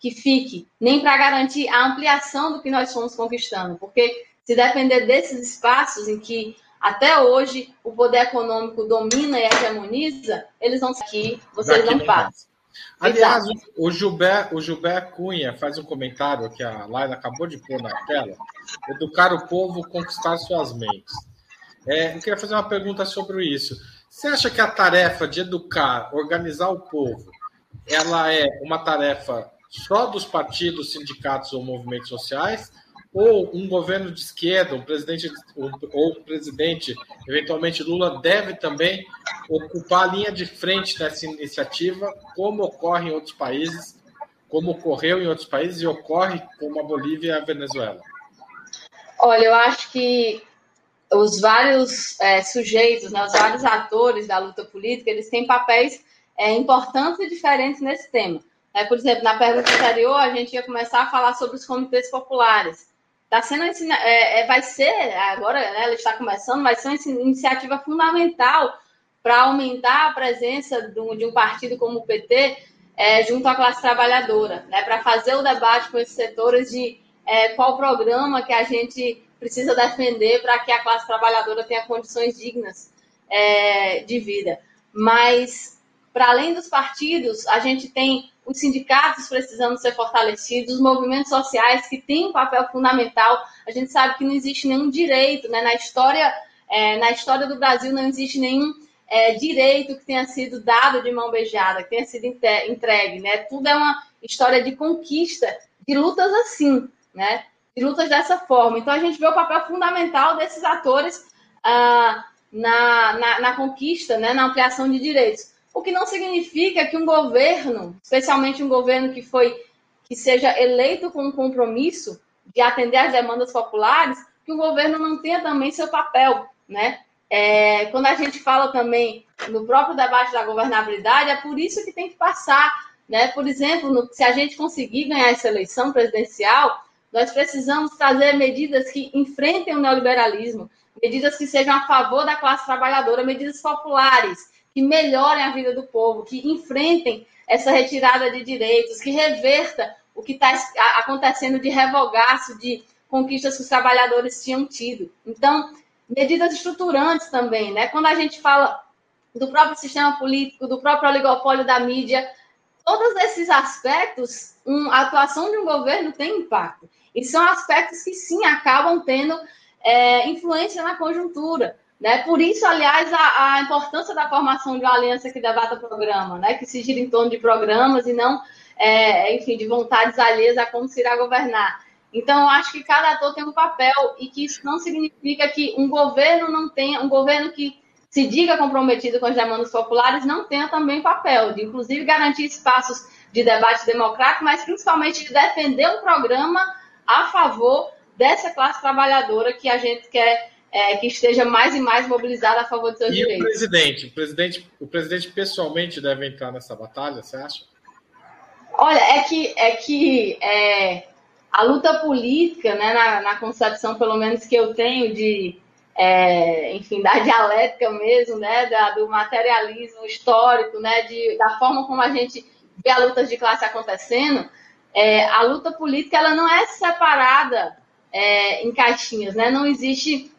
que fique, nem para garantir a ampliação do que nós fomos conquistando, porque se depender desses espaços em que até hoje o poder econômico domina e hegemoniza, eles vão aqui, vocês não passam. Aliás, o Gilberto, o Gilberto Cunha faz um comentário que a Laila acabou de pôr na tela: educar o povo, conquistar suas mentes. É, eu queria fazer uma pergunta sobre isso. Você acha que a tarefa de educar, organizar o povo, ela é uma tarefa só dos partidos, sindicatos ou movimentos sociais? ou um governo de esquerda, um presidente ou um presidente, eventualmente Lula, deve também ocupar a linha de frente dessa iniciativa, como ocorre em outros países, como ocorreu em outros países e ocorre como a Bolívia e a Venezuela? Olha, eu acho que os vários é, sujeitos, né, os vários atores da luta política, eles têm papéis é, importantes e diferentes nesse tema. É, por exemplo, na pergunta anterior, a gente ia começar a falar sobre os comitês populares. Está sendo é, é, vai ser, agora né, ela está começando, vai ser uma iniciativa fundamental para aumentar a presença um, de um, partido como o PT é, junto à classe trabalhadora, né, para fazer o debate com esses setores de é, qual programa que a gente precisa defender para que a classe trabalhadora tenha condições dignas é, de vida. Mas, para além dos partidos, a gente tem os sindicatos precisando ser fortalecidos, os movimentos sociais que têm um papel fundamental. A gente sabe que não existe nenhum direito, né? Na história, é, na história do Brasil não existe nenhum é, direito que tenha sido dado de mão beijada, que tenha sido entregue, né? Tudo é uma história de conquista, de lutas assim, né? De lutas dessa forma. Então a gente vê o papel fundamental desses atores ah, na, na, na conquista, né? Na ampliação de direitos o que não significa que um governo, especialmente um governo que foi que seja eleito com um compromisso de atender às demandas populares, que o governo não tenha também seu papel, né? É, quando a gente fala também no próprio debate da governabilidade, é por isso que tem que passar, né? Por exemplo, no, se a gente conseguir ganhar essa eleição presidencial, nós precisamos trazer medidas que enfrentem o neoliberalismo, medidas que sejam a favor da classe trabalhadora, medidas populares, que melhorem a vida do povo, que enfrentem essa retirada de direitos, que reverta o que está acontecendo de revogaço de conquistas que os trabalhadores tinham tido. Então, medidas estruturantes também, né? Quando a gente fala do próprio sistema político, do próprio oligopólio da mídia, todos esses aspectos, um, a atuação de um governo tem impacto. E são aspectos que sim acabam tendo é, influência na conjuntura. Né? Por isso, aliás, a, a, importância da formação de uma aliança que debata programa, né? que se gira em torno de programas e não, é, enfim, de vontades alheias a como se irá governar. Então, eu acho que cada ator tem um papel e que isso não significa que um governo não tenha, um governo que se diga comprometido com as demandas populares não tenha também papel de, inclusive, garantir espaços de debate democrático, mas principalmente de defender um programa a favor dessa classe trabalhadora que a gente quer é, que esteja mais e mais mobilizado a favor dos seus e direitos. E o presidente? O presidente, o presidente pessoalmente deve entrar nessa batalha, você acha? Olha, é que, é que é, a luta política, né, na, na, concepção, pelo menos que eu tenho de, é, enfim, da dialética mesmo, né, da, do materialismo histórico, né, de, da forma como a gente vê a luta de classe acontecendo, é, a luta política ela não é separada é, em caixinhas, né? Não existe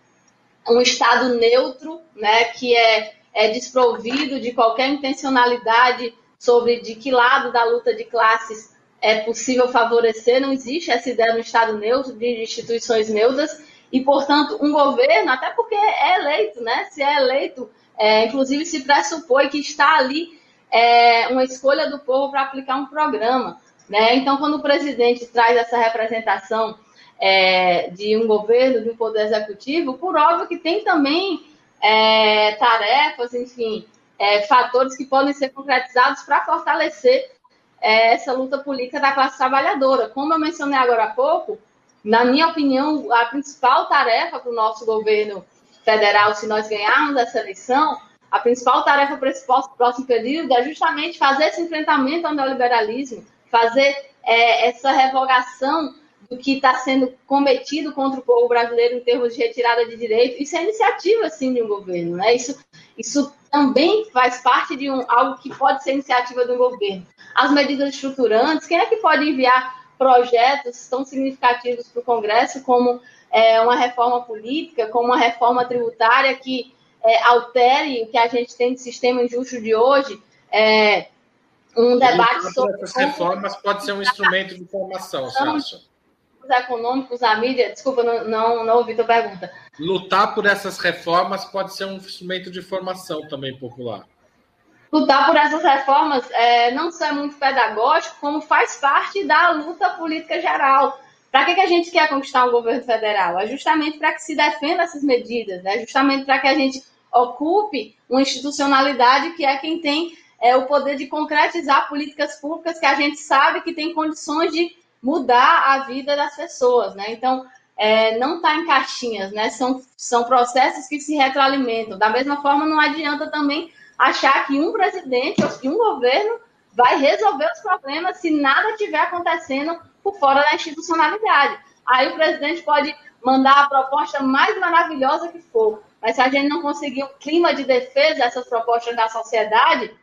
um estado neutro, né, que é é, desprovido de qualquer intencionalidade sobre de que lado da luta de classes é possível favorecer, não existe essa ideia no Estado neutro, de instituições neutras, e, portanto, um governo, até porque é eleito, né? Se é eleito, é, inclusive se pressupõe que está ali é, uma escolha do povo para aplicar um programa. Né? Então, quando o presidente traz essa representação é, de um governo, de um poder executivo, por óbvio que tem também é, tarefas, enfim, é, fatores que podem ser concretizados para fortalecer é, essa luta política da classe trabalhadora. Como eu mencionei agora há pouco, na minha opinião, a principal tarefa para o nosso governo federal, se nós ganharmos essa eleição, a principal tarefa para esse próximo período é justamente fazer esse enfrentamento ao neoliberalismo, fazer é, essa revogação do que está sendo cometido contra o povo brasileiro em termos de retirada de direitos. Isso é iniciativa, sim, de um governo. Né? Isso, isso também faz parte de um, algo que pode ser iniciativa do governo. As medidas estruturantes, quem é que pode enviar projetos tão significativos para o Congresso como é, uma reforma política, como uma reforma tributária que é, altere o que a gente tem de sistema injusto de hoje? É, um debate sobre. Essas reformas pode ser um instrumento de formação, você acha? Os econômicos, a mídia. Desculpa, não, não, não ouvi tua pergunta. Lutar por essas reformas pode ser um instrumento de formação também popular. Lutar por essas reformas é, não só é muito pedagógico, como faz parte da luta política geral. Para que, que a gente quer conquistar um governo federal? É justamente para que se defenda essas medidas, né? justamente para que a gente ocupe uma institucionalidade que é quem tem é, o poder de concretizar políticas públicas que a gente sabe que tem condições de mudar a vida das pessoas, né? Então, é, não está em caixinhas, né? São, são processos que se retroalimentam. Da mesma forma, não adianta também achar que um presidente ou que um governo vai resolver os problemas se nada estiver acontecendo por fora da institucionalidade. Aí o presidente pode mandar a proposta mais maravilhosa que for, mas se a gente não conseguir um clima de defesa dessas propostas da sociedade,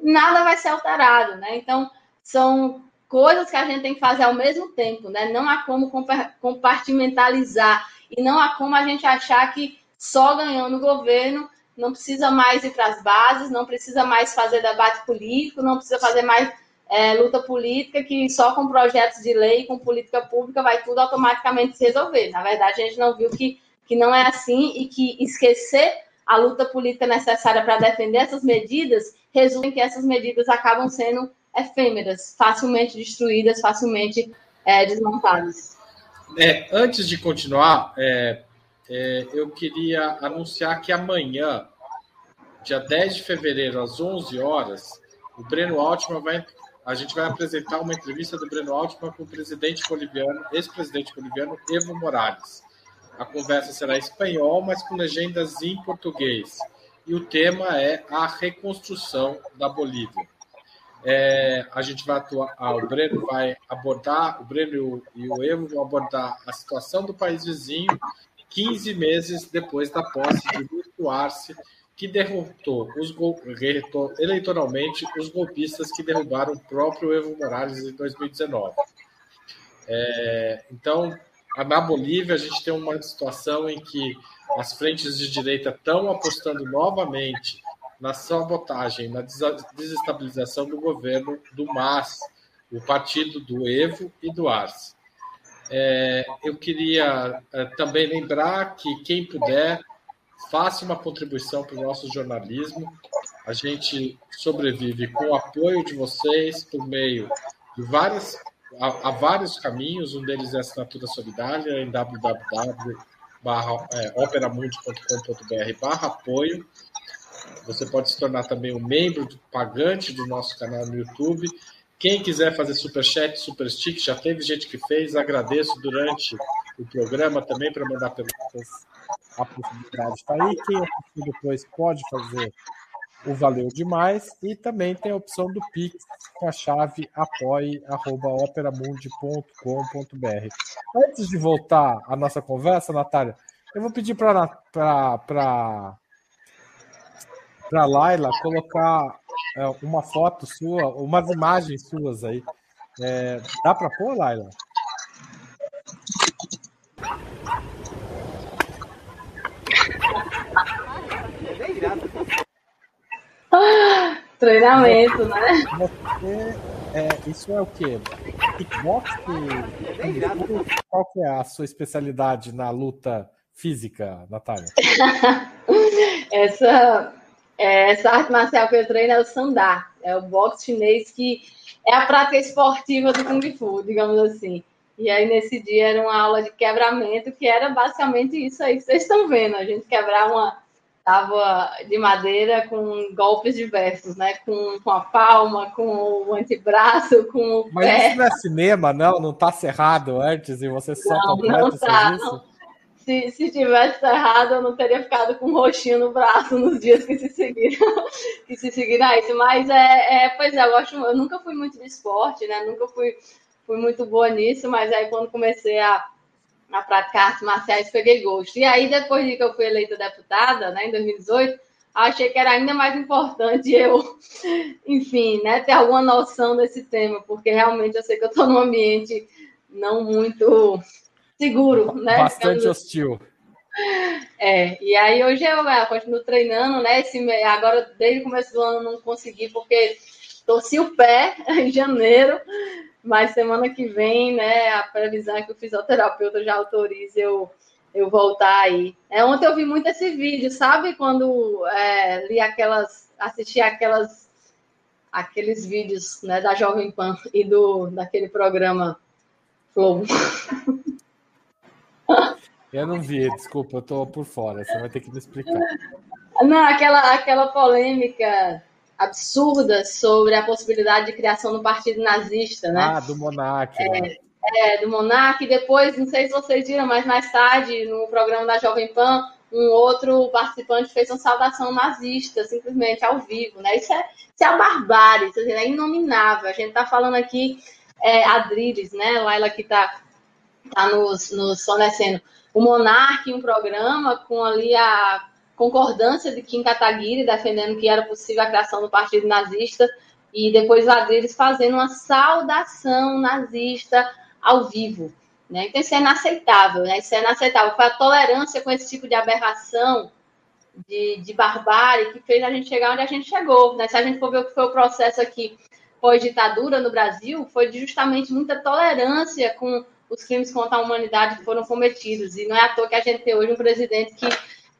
nada vai ser alterado, né? Então, são coisas que a gente tem que fazer ao mesmo tempo, né? Não há como compartimentalizar e não há como a gente achar que só ganhando o governo não precisa mais ir para as bases, não precisa mais fazer debate político, não precisa fazer mais é, luta política, que só com projetos de lei, com política pública, vai tudo automaticamente se resolver. Na verdade, a gente não viu que, que não é assim e que esquecer a luta política necessária para defender essas medidas resulta em que essas medidas acabam sendo efêmeras, facilmente destruídas, facilmente é, desmontadas. É, antes de continuar, é, é, eu queria anunciar que amanhã, dia 10 de fevereiro, às 11 horas, o Breno Altman vai. A gente vai apresentar uma entrevista do Breno Altman com o presidente boliviano, ex-presidente boliviano Evo Morales. A conversa será em espanhol, mas com legendas em português e o tema é a reconstrução da Bolívia. É, a gente vai atuar, ah, o Breno vai abordar, o Breno e o Evo vão abordar a situação do país vizinho 15 meses depois da posse de Luiz Arce, que derrotou os eleitoralmente os golpistas que derrubaram o próprio Evo Morales em 2019. É, então, na Bolívia, a gente tem uma situação em que as frentes de direita estão apostando novamente na sabotagem, na desestabilização do governo do MAS, o partido do Evo e do Arce. É, eu queria é, também lembrar que quem puder, faça uma contribuição para o nosso jornalismo. A gente sobrevive com o apoio de vocês por meio de várias há, há vários caminhos, um deles é a assinatura solidária em www barra, é, operamundi.com.br barra apoio. Você pode se tornar também um membro pagante do nosso canal no YouTube. Quem quiser fazer superchat, super stick, já teve gente que fez. Agradeço durante o programa também para mandar perguntas. A possibilidade está aí. Quem assistir depois pode fazer o Valeu Demais e também tem a opção do Pix com a chave apoie.operamundi.com.br. Antes de voltar à nossa conversa, Natália, eu vou pedir para para Laila colocar é, uma foto sua, umas imagens suas aí. É, dá para pôr, Laila? Treinamento, né? Você, é, isso é o quê? Kickbox? Qual que é a sua especialidade na luta física, Natália? essa, é, essa arte marcial que eu treino é o sandá, é o boxe chinês que é a prática esportiva do Kung Fu, digamos assim. E aí, nesse dia, era uma aula de quebramento, que era basicamente isso aí que vocês estão vendo. A gente quebrar uma tábua de madeira com golpes diversos, né? Com, com a palma, com o antebraço, com o Mas pé. isso não é cinema, não? Não tá cerrado antes e você só Não, completa não o tá, não. Se, se tivesse errado, eu não teria ficado com um roxinho no braço nos dias que se seguiram, que se seguiram a isso. Mas é, é, pois é, eu gosto, eu nunca fui muito de esporte, né? Nunca fui, fui muito boa nisso, mas aí quando comecei a, a praticar artes marciais, peguei gosto. E aí, depois de que eu fui eleita deputada, né, em 2018, achei que era ainda mais importante eu, enfim, né, ter alguma noção desse tema, porque realmente eu sei que eu estou num ambiente não muito seguro, né? Bastante hostil. é, e aí hoje eu é, continuo treinando, né? Esse, agora, desde o começo do ano, não consegui, porque torci o pé em janeiro, mas semana que vem, né? A previsão é que o fisioterapeuta já autorize eu, eu voltar aí. É, ontem eu vi muito esse vídeo, sabe? Quando é, li aquelas, assisti aquelas, aqueles vídeos né, da Jovem Pan e do, daquele programa Flow. Eu não vi, desculpa, eu tô por fora. Você vai ter que me explicar. Não, aquela, aquela polêmica absurda sobre a possibilidade de criação do partido nazista, né? Ah, do Monark. né? É, do Monark. E depois, não sei se vocês viram, mas mais tarde, no programa da Jovem Pan, um outro participante fez uma saudação nazista, simplesmente ao vivo, né? Isso é, isso é a barbárie, isso é inominável. A gente tá falando aqui, é, Adriles, né? Laila que tá, tá nos, nos fornecendo. O Monark em um programa com ali a concordância de Kim Kataguiri defendendo que era possível a criação do partido nazista e depois Adriles fazendo uma saudação nazista ao vivo. Né? Então isso é inaceitável, né? Isso é inaceitável. Foi a tolerância com esse tipo de aberração, de, de barbárie, que fez a gente chegar onde a gente chegou. Né? Se a gente for ver o que foi o processo aqui pós-ditadura no Brasil, foi justamente muita tolerância com os crimes contra a humanidade que foram cometidos. E não é à toa que a gente tem hoje um presidente que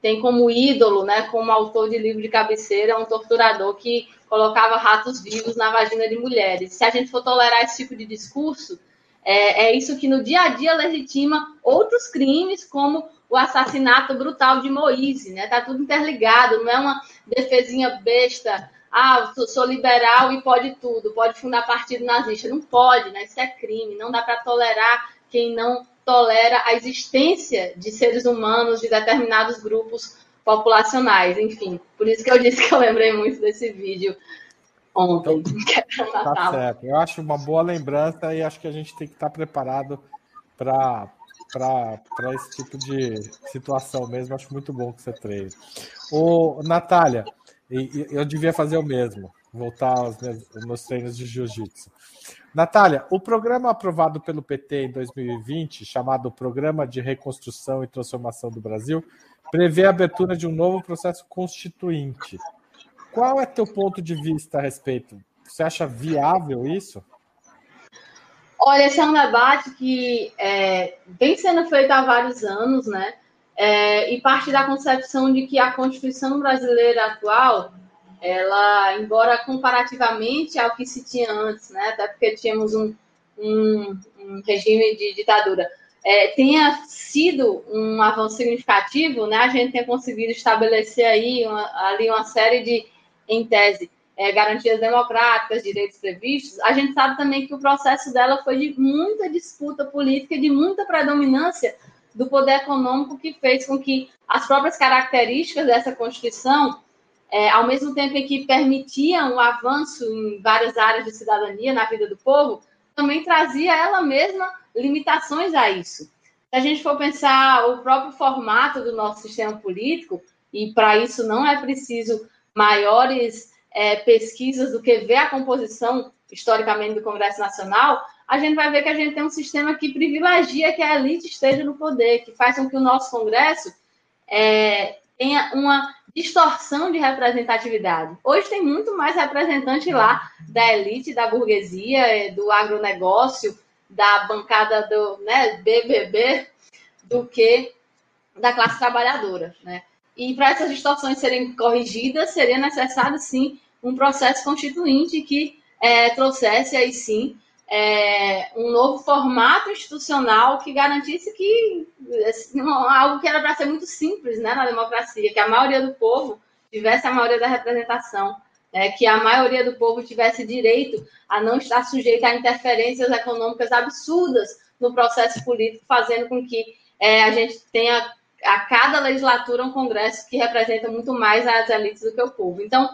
tem como ídolo, né, como autor de livro de cabeceira, um torturador que colocava ratos vivos na vagina de mulheres. Se a gente for tolerar esse tipo de discurso, é, é isso que no dia a dia legitima outros crimes, como o assassinato brutal de Moise, né? Tá tudo interligado, não é uma defesinha besta. Ah, sou, sou liberal e pode tudo, pode fundar partido nazista. Não pode, né? Isso é crime. Não dá para tolerar quem não tolera a existência de seres humanos de determinados grupos populacionais, enfim. Por isso que eu disse que eu lembrei muito desse vídeo ontem. Então, tá certo. Eu acho uma boa lembrança e acho que a gente tem que estar preparado para para esse tipo de situação mesmo. Acho muito bom que você treine. Ô, Natália, eu devia fazer o mesmo, voltar aos meus, aos meus treinos de jiu-jitsu. Natália, o programa aprovado pelo PT em 2020, chamado Programa de Reconstrução e Transformação do Brasil, prevê a abertura de um novo processo constituinte. Qual é teu ponto de vista a respeito? Você acha viável isso? Olha, esse é um debate que é, vem sendo feito há vários anos, né? É, e parte da concepção de que a Constituição brasileira atual, ela, embora comparativamente ao que se tinha antes, né? Até porque tínhamos um, um, um regime de ditadura, é, tenha sido um avanço significativo, né? A gente tenha conseguido estabelecer aí uma, ali uma série de, em tese, é, garantias democráticas, direitos previstos, a gente sabe também que o processo dela foi de muita disputa política, de muita predominância do poder econômico, que fez com que as próprias características dessa Constituição, é, ao mesmo tempo em que permitiam o avanço em várias áreas de cidadania na vida do povo, também trazia ela mesma limitações a isso. Se a gente for pensar o próprio formato do nosso sistema político, e para isso não é preciso maiores é, pesquisas do que ver a composição historicamente do Congresso Nacional, a gente vai ver que a gente tem um sistema que privilegia que a elite esteja no poder, que faz com que o nosso Congresso é, tenha uma distorção de representatividade. Hoje tem muito mais representante lá da elite, da burguesia, do agronegócio, da bancada do né, BBB, do que da classe trabalhadora. Né? E para essas distorções serem corrigidas, seria necessário, sim, um processo constituinte que é, trouxesse aí sim é, um novo formato institucional que garantisse que assim, algo que era para ser muito simples né, na democracia, que a maioria do povo tivesse a maioria da representação, é, que a maioria do povo tivesse direito a não estar sujeito a interferências econômicas absurdas no processo político, fazendo com que é, a gente tenha a cada legislatura um congresso que representa muito mais as elites do que o povo. Então,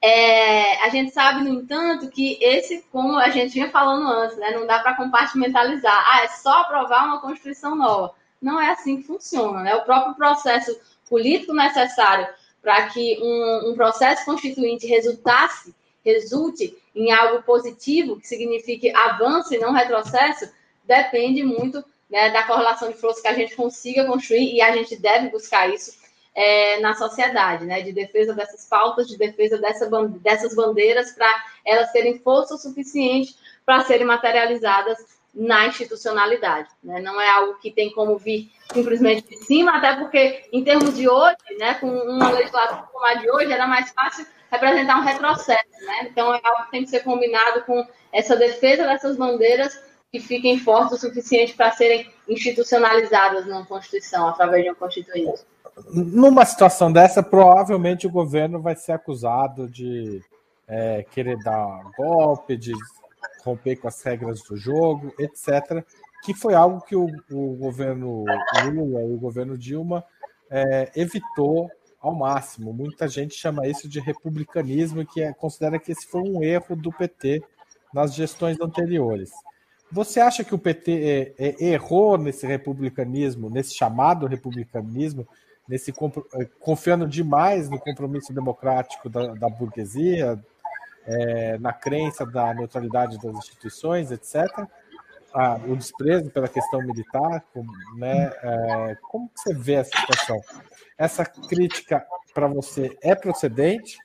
é, a gente sabe, no entanto, que esse, como a gente vinha falando antes, né, não dá para compartimentalizar. Ah, é só aprovar uma Constituição nova. Não é assim que funciona. Né? O próprio processo político necessário para que um, um, processo constituinte resultasse, resulte em algo positivo, que signifique avanço e não retrocesso, depende muito né, da correlação de forças que a gente consiga construir e a gente deve buscar isso é, na sociedade, né, de defesa dessas pautas, de defesa dessa, dessas bandeiras, para elas terem força suficiente para serem materializadas na institucionalidade. Né? Não é algo que tem como vir simplesmente de cima, até porque, em termos de hoje, né, com uma legislação como a de hoje, era mais fácil representar um retrocesso. Né? Então, é algo que tem que ser combinado com essa defesa dessas bandeiras que fiquem fortes o suficiente para serem institucionalizadas na Constituição, através de um constituinte numa situação dessa, provavelmente o governo vai ser acusado de é, querer dar golpe, de romper com as regras do jogo, etc. Que foi algo que o, o governo Lula e o governo Dilma é, evitou ao máximo. Muita gente chama isso de republicanismo, que é, considera que esse foi um erro do PT nas gestões anteriores. Você acha que o PT é, é, errou nesse republicanismo, nesse chamado republicanismo, nesse eh, confiando demais no compromisso democrático da, da burguesia, é, na crença da neutralidade das instituições, etc. Ah, o desprezo pela questão militar, né? É, como você vê essa situação? Essa crítica para você é procedente?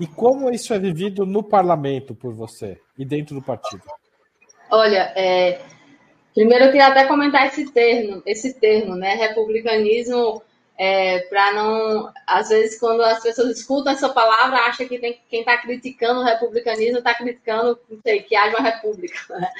E como isso é vivido no parlamento por você e dentro do partido? Olha, é, primeiro eu queria até comentar esse termo, esse termo, né? Republicanismo é, para não. Às vezes, quando as pessoas escutam essa palavra, acha que tem, quem está criticando o republicanismo está criticando não sei, que haja uma república. Né?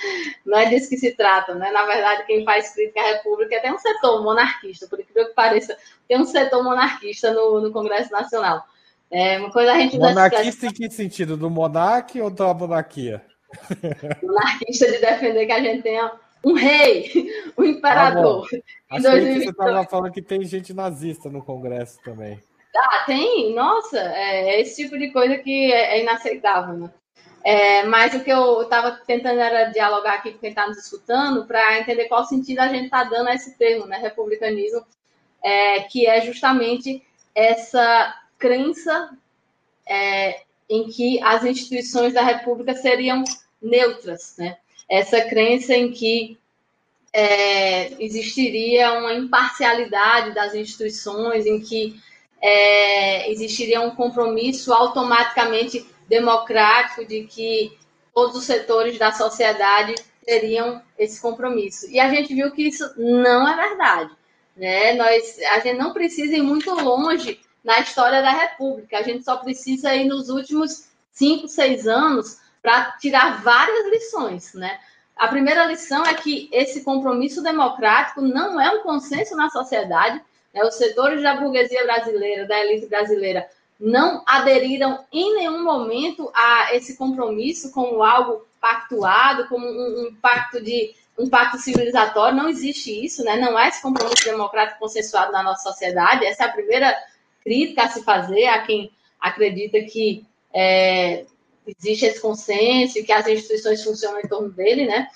Não é disso que se trata, né? Na verdade, quem faz crítica à república tem um setor monarquista, por incrível que pareça, tem um setor monarquista no, no Congresso Nacional. É uma coisa a gente Monarquista em que sentido? Do monarca ou da monarquia? Monarquista de defender que a gente tenha um rei, um imperador. Tá Achei que você estava falando que tem gente nazista no Congresso também. Ah, tem? Nossa, é esse tipo de coisa que é, é inaceitável, né? É, mas o que eu estava tentando era dialogar aqui com quem está nos escutando para entender qual sentido a gente está dando a esse termo, né? Republicanismo, é, que é justamente essa crença é, em que as instituições da República seriam neutras, né? Essa crença em que é, existiria uma imparcialidade das instituições, em que é, existiria um compromisso automaticamente democrático de que todos os setores da sociedade teriam esse compromisso. E a gente viu que isso não é verdade. Né? Nós, a gente não precisa ir muito longe na história da República, a gente só precisa ir nos últimos cinco, seis anos para tirar várias lições, né? A primeira lição é que esse compromisso democrático não é um consenso na sociedade. Né? Os setores da burguesia brasileira, da elite brasileira, não aderiram em nenhum momento a esse compromisso como algo pactuado, como um, um pacto de um pacto civilizatório. Não existe isso, né? Não há esse compromisso democrático consensuado na nossa sociedade. Essa é a primeira crítica a se fazer a quem acredita que é, existe esse consenso e que as instituições funcionam em torno dele, né?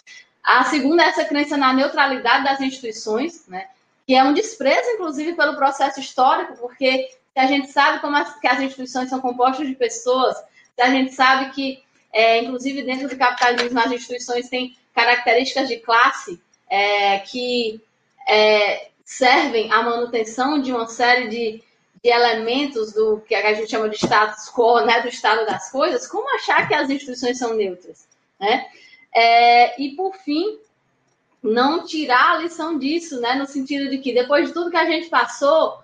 A segunda é essa crença na neutralidade das instituições, né? Que é um desprezo, inclusive, pelo processo histórico, porque se a gente sabe como as, que as instituições são compostas de pessoas, se a gente sabe que, é, inclusive, dentro do capitalismo, as instituições têm características de classe é, que é, servem à manutenção de uma série de de elementos do que a gente chama de status quo, né, do estado das coisas, como achar que as instituições são neutras? Né? É, e, por fim, não tirar a lição disso, né, no sentido de que depois de tudo que a gente passou,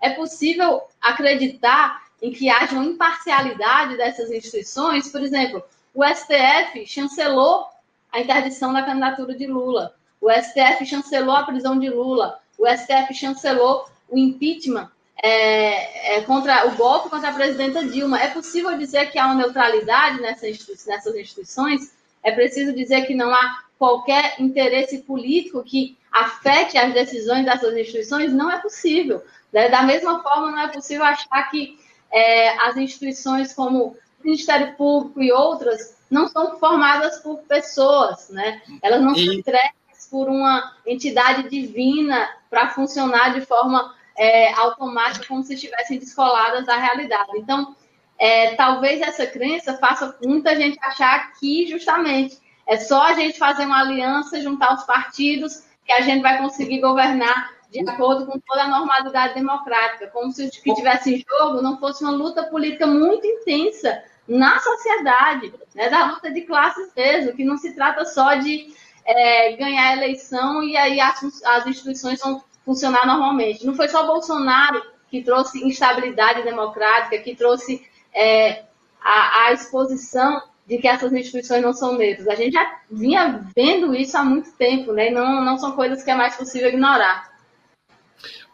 é possível acreditar em que haja uma imparcialidade dessas instituições. Por exemplo, o STF chancelou a interdição da candidatura de Lula, o STF chancelou a prisão de Lula, o STF chancelou o impeachment é, é, contra o golpe contra a presidenta Dilma. É possível dizer que há uma neutralidade nessa nessas instituições? É preciso dizer que não há qualquer interesse político que afete as decisões dessas instituições? Não é possível. Né? Da mesma forma, não é possível achar que é, as instituições como o Ministério Público e outras não são formadas por pessoas, né? Elas não e... são entregues por uma entidade divina para funcionar de forma é, automática, como se estivessem descoladas da realidade. Então, é, talvez essa crença faça muita gente achar que, justamente, é só a gente fazer uma aliança, juntar os partidos, que a gente vai conseguir governar de acordo com toda a normalidade democrática, como se o que tivesse em jogo não fosse uma luta política muito intensa na sociedade, né, da luta de classes mesmo, que não se trata só de é, ganhar a eleição e aí as, as instituições vão funcionar normalmente. Não foi só Bolsonaro que trouxe instabilidade democrática, que trouxe é, a, a, exposição de que essas instituições não são neutras. A gente já vinha vendo isso há muito tempo, né? Não, não são coisas que é mais possível ignorar.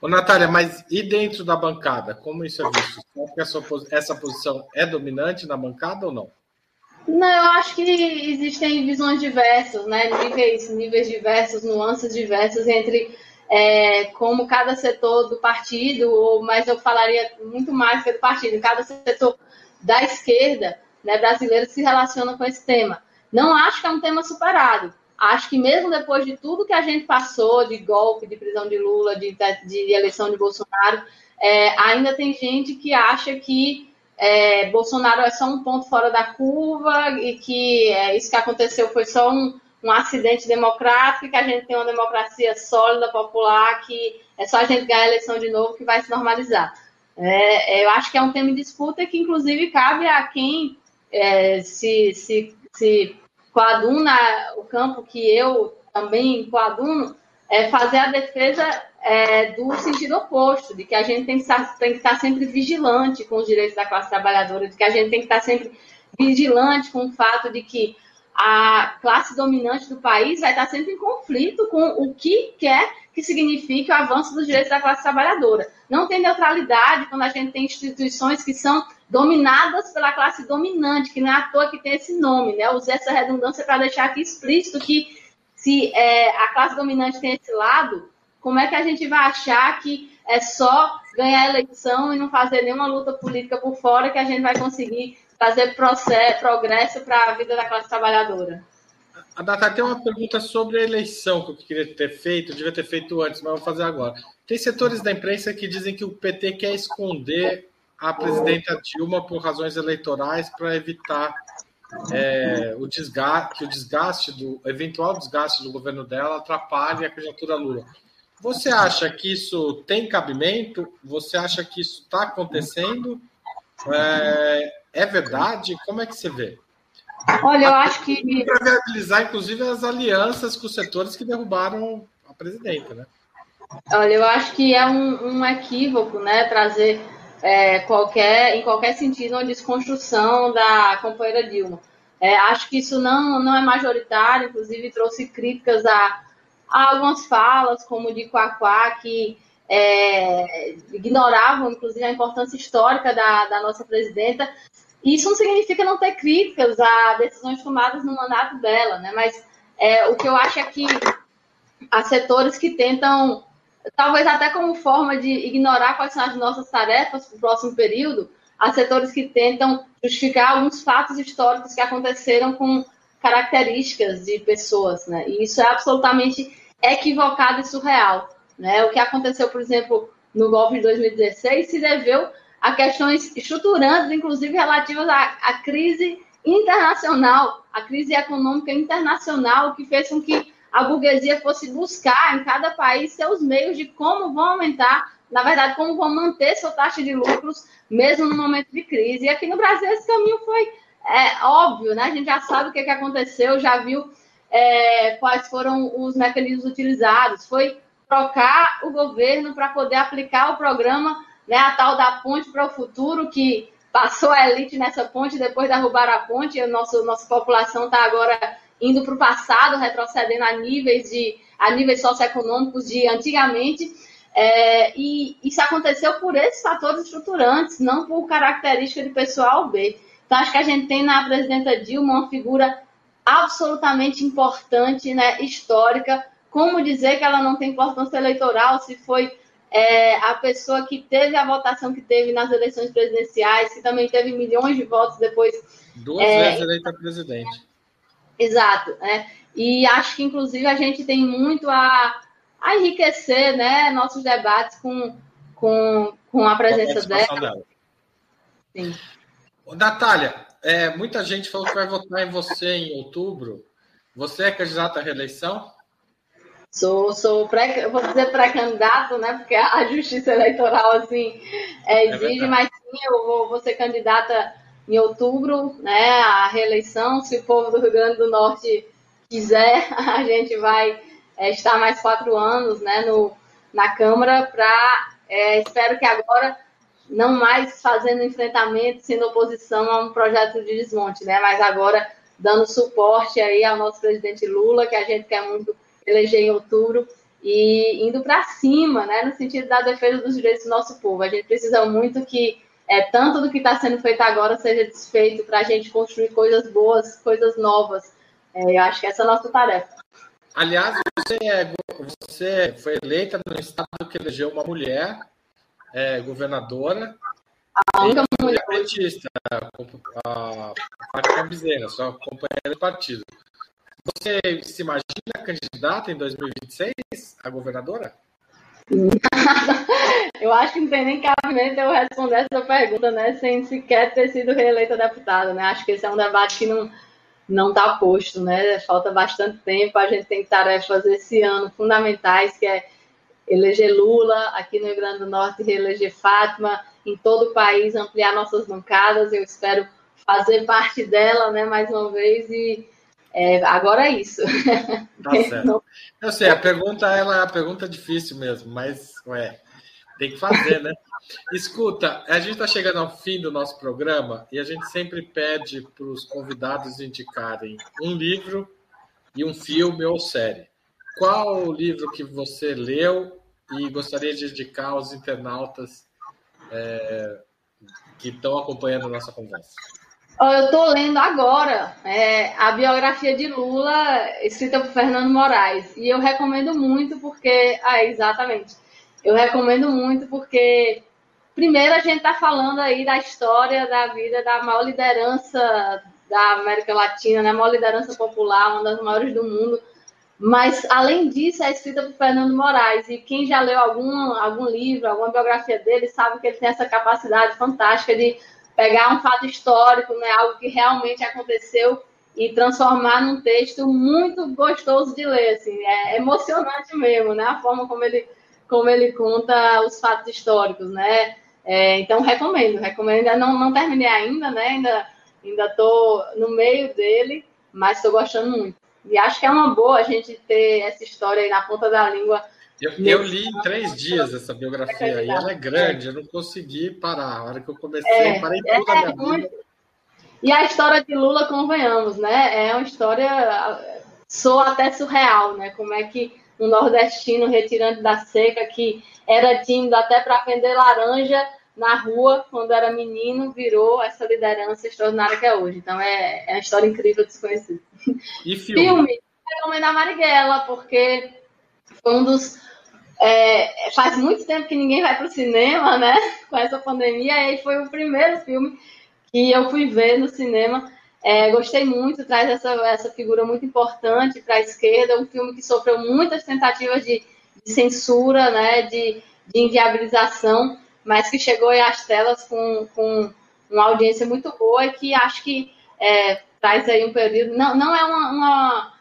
Ô, Natália, mas e dentro da bancada? Como isso é visto? Essa, essa posição é dominante na bancada ou não? Não, eu acho que existem visões diversas, né? níveis, níveis diversos, nuances diversas entre é, como cada setor do partido, ou, mas eu falaria muito mais que do partido, cada setor da esquerda né, brasileira se relaciona com esse tema. Não acho que é um tema superado. Acho que mesmo depois de tudo que a gente passou, de golpe, de prisão de Lula, de, de eleição de Bolsonaro, é, ainda tem gente que acha que é, Bolsonaro é só um ponto fora da curva e que é, isso que aconteceu foi só um, um acidente democrático que a gente tem uma democracia sólida, popular, que é só a gente ganhar a eleição de novo que vai se normalizar. É, eu acho que é um tema de disputa que, inclusive, cabe a quem é, se, se, se coaduna o campo que eu também coaduno, é fazer a defesa é, do sentido oposto, de que a gente tem que, tem que estar sempre vigilante com os direitos da classe trabalhadora, de que a gente tem que estar sempre vigilante com o fato de que a classe dominante do país vai estar sempre em conflito com o que quer que signifique o avanço dos direitos da classe trabalhadora. Não tem neutralidade quando a gente tem instituições que são dominadas pela classe dominante, que não é à toa que tem esse nome, né? Usei essa redundância para deixar aqui explícito que se é, a classe dominante tem esse lado, como é que a gente vai achar que é só ganhar a eleição e não fazer nenhuma luta política por fora que a gente vai conseguir fazer processo, progresso para a vida da classe trabalhadora? A Data tem uma pergunta sobre a eleição que eu queria ter feito, devia ter feito antes, mas vou fazer agora. Tem setores da imprensa que dizem que o PT quer esconder a presidenta Dilma por razões eleitorais para evitar é, o desgaste, que o desgaste do eventual desgaste do governo dela atrapalhe a candidatura Lula. Você acha que isso tem cabimento? Você acha que isso está acontecendo? É, é, verdade? Como é que você vê? Olha, eu acho que. Para viabilizar, inclusive, as alianças com os setores que derrubaram a presidenta, né? Olha, eu acho que é um, um equívoco, né, trazer é, qualquer, em qualquer sentido uma desconstrução da companheira Dilma. É, acho que isso não, não é majoritário, inclusive trouxe críticas a Há algumas falas, como de Quaquá, que é, ignoravam, inclusive, a importância histórica da, da nossa presidenta. Isso não significa não ter críticas a decisões tomadas no mandato dela, né? Mas é, o que eu acho é que há setores que tentam, talvez até como forma de ignorar quais são as nossas tarefas para o próximo período, há setores que tentam justificar alguns fatos históricos que aconteceram com características de pessoas, né? E isso é absolutamente equivocado e surreal, né? O que aconteceu, por exemplo, no golpe de 2016 se deveu a questões estruturantes, inclusive relativas à, à crise internacional, a crise econômica internacional, que fez com que a burguesia fosse buscar em cada país seus meios de como vão aumentar na verdade, como vão manter sua taxa de lucros mesmo no momento de crise. E aqui no Brasil esse caminho foi é, óbvio, né? A gente já sabe o que, que aconteceu, já viu é, quais foram os mecanismos utilizados. Foi trocar o governo para poder aplicar o programa, né, a tal da ponte para o futuro, que passou a elite nessa ponte, depois derrubaram a ponte, a nossa, nossa população está agora indo para o passado, retrocedendo a níveis de a níveis socioeconômicos de antigamente. É, e isso aconteceu por esses fatores estruturantes, não por característica de pessoal B. Então, acho que a gente tem na presidenta Dilma uma figura absolutamente importante, né, histórica. Como dizer que ela não tem importância eleitoral se foi é, a pessoa que teve a votação que teve nas eleições presidenciais, que também teve milhões de votos depois. Duas é, vezes eleita presidente. Exato. Né? E acho que, inclusive, a gente tem muito a, a enriquecer né, nossos debates com, com, com a presença a dela. dela. Sim. Natália, é, muita gente falou que vai votar em você em outubro. Você é candidata à reeleição? Sou, sou pré, vou dizer pré-candidato, né? Porque a justiça eleitoral assim é, é exige, é mas sim, eu vou, vou ser candidata em outubro, né? A reeleição. Se o povo do Rio Grande do Norte quiser, a gente vai é, estar mais quatro anos, né? No, na Câmara para é, espero que agora não mais fazendo enfrentamento, sendo oposição a um projeto de desmonte, né? Mas agora dando suporte aí ao nosso presidente Lula, que a gente quer muito eleger em outubro, e indo para cima, né? No sentido da defesa dos direitos do nosso povo. A gente precisa muito que é, tanto do que está sendo feito agora seja desfeito para a gente construir coisas boas, coisas novas. É, eu acho que essa é a nossa tarefa. Aliás, você, é, você foi eleita no estado que elegeu uma mulher é, governadora. A única mulher. Petista, a Fátima Bezerra, sua companheira de partido. Você se imagina candidata em 2026 a governadora? eu acho que não tem nem cabimento eu responder essa pergunta, né? Sem sequer ter sido reeleita deputada, né? Acho que esse é um debate que não não está posto, né? Falta bastante tempo, a gente tem tarefas esse ano fundamentais, que é eleger Lula aqui no Rio Grande do Norte, reeleger Fátima em todo o país, ampliar nossas bancadas. Eu espero fazer parte dela, né, mais uma vez e é, agora é isso. Tá certo. Eu sei, a pergunta ela é a pergunta difícil mesmo, mas ué, tem que fazer, né? Escuta, a gente está chegando ao fim do nosso programa e a gente sempre pede para os convidados indicarem um livro e um filme ou série. Qual o livro que você leu e gostaria de indicar aos internautas é, que estão acompanhando a nossa conversa? Eu estou lendo agora é, a biografia de Lula, escrita por Fernando Moraes. E eu recomendo muito porque. Ah, exatamente. Eu recomendo muito porque, primeiro, a gente está falando aí da história da vida da maior liderança da América Latina, né? a maior liderança popular, uma das maiores do mundo mas, além disso, é escrita por Fernando Moraes. E quem já leu algum, algum livro, alguma biografia dele, sabe que ele tem essa capacidade fantástica de pegar um fato histórico, né, algo que realmente aconteceu, e transformar num texto muito gostoso de ler. Assim, é emocionante mesmo, né, a forma como ele, como ele conta os fatos históricos. Né? É, então, recomendo, recomendo. Não, não terminei ainda, né, ainda estou no meio dele, mas estou gostando muito. E acho que é uma boa a gente ter essa história aí na ponta da língua. Eu, eu li em três dias essa biografia e ela é grande, eu não consegui parar. A hora que eu comecei, é, parei tudo é, a minha vida. E a história de Lula, convenhamos, né? É uma história sou até surreal, né? Como é que um nordestino retirante da seca que era tímido até para vender laranja na rua quando era menino virou essa liderança extraordinária que é hoje. Então é, é uma história incrível desconhecida. E filme? filme recomendo a Marighella, porque um dos. É, faz muito tempo que ninguém vai para o cinema, né? Com essa pandemia, e foi o primeiro filme que eu fui ver no cinema. É, gostei muito, traz essa, essa figura muito importante para a esquerda, um filme que sofreu muitas tentativas de, de censura, né, de, de, inviabilização, mas que chegou às telas com, com uma audiência muito boa e que acho que é, traz aí um período. Não, não é uma, uma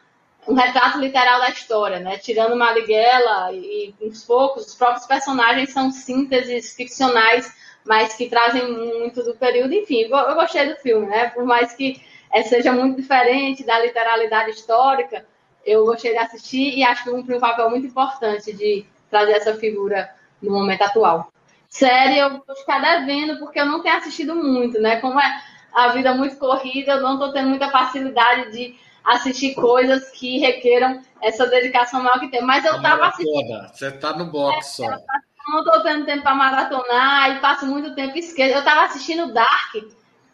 um retrato literal da história, né? Tirando Marighella e, uns poucos, os próprios personagens são sínteses ficcionais, mas que trazem muito do período. Enfim, eu, eu gostei do filme, né? Por mais que é, seja muito diferente da literalidade histórica, eu gostei de assistir e acho que cumpre um papel muito importante de trazer essa figura no momento atual. Série, eu vou ficar devendo porque eu não tenho assistido muito, né? Como é a vida muito corrida, eu não estou tendo muita facilidade de assistir coisas que requeram essa dedicação maior que tem. Mas eu estava assistindo. Você está no box só. não estou tendo tempo para maratonar e passo muito tempo esqueço. Eu estava assistindo Dark,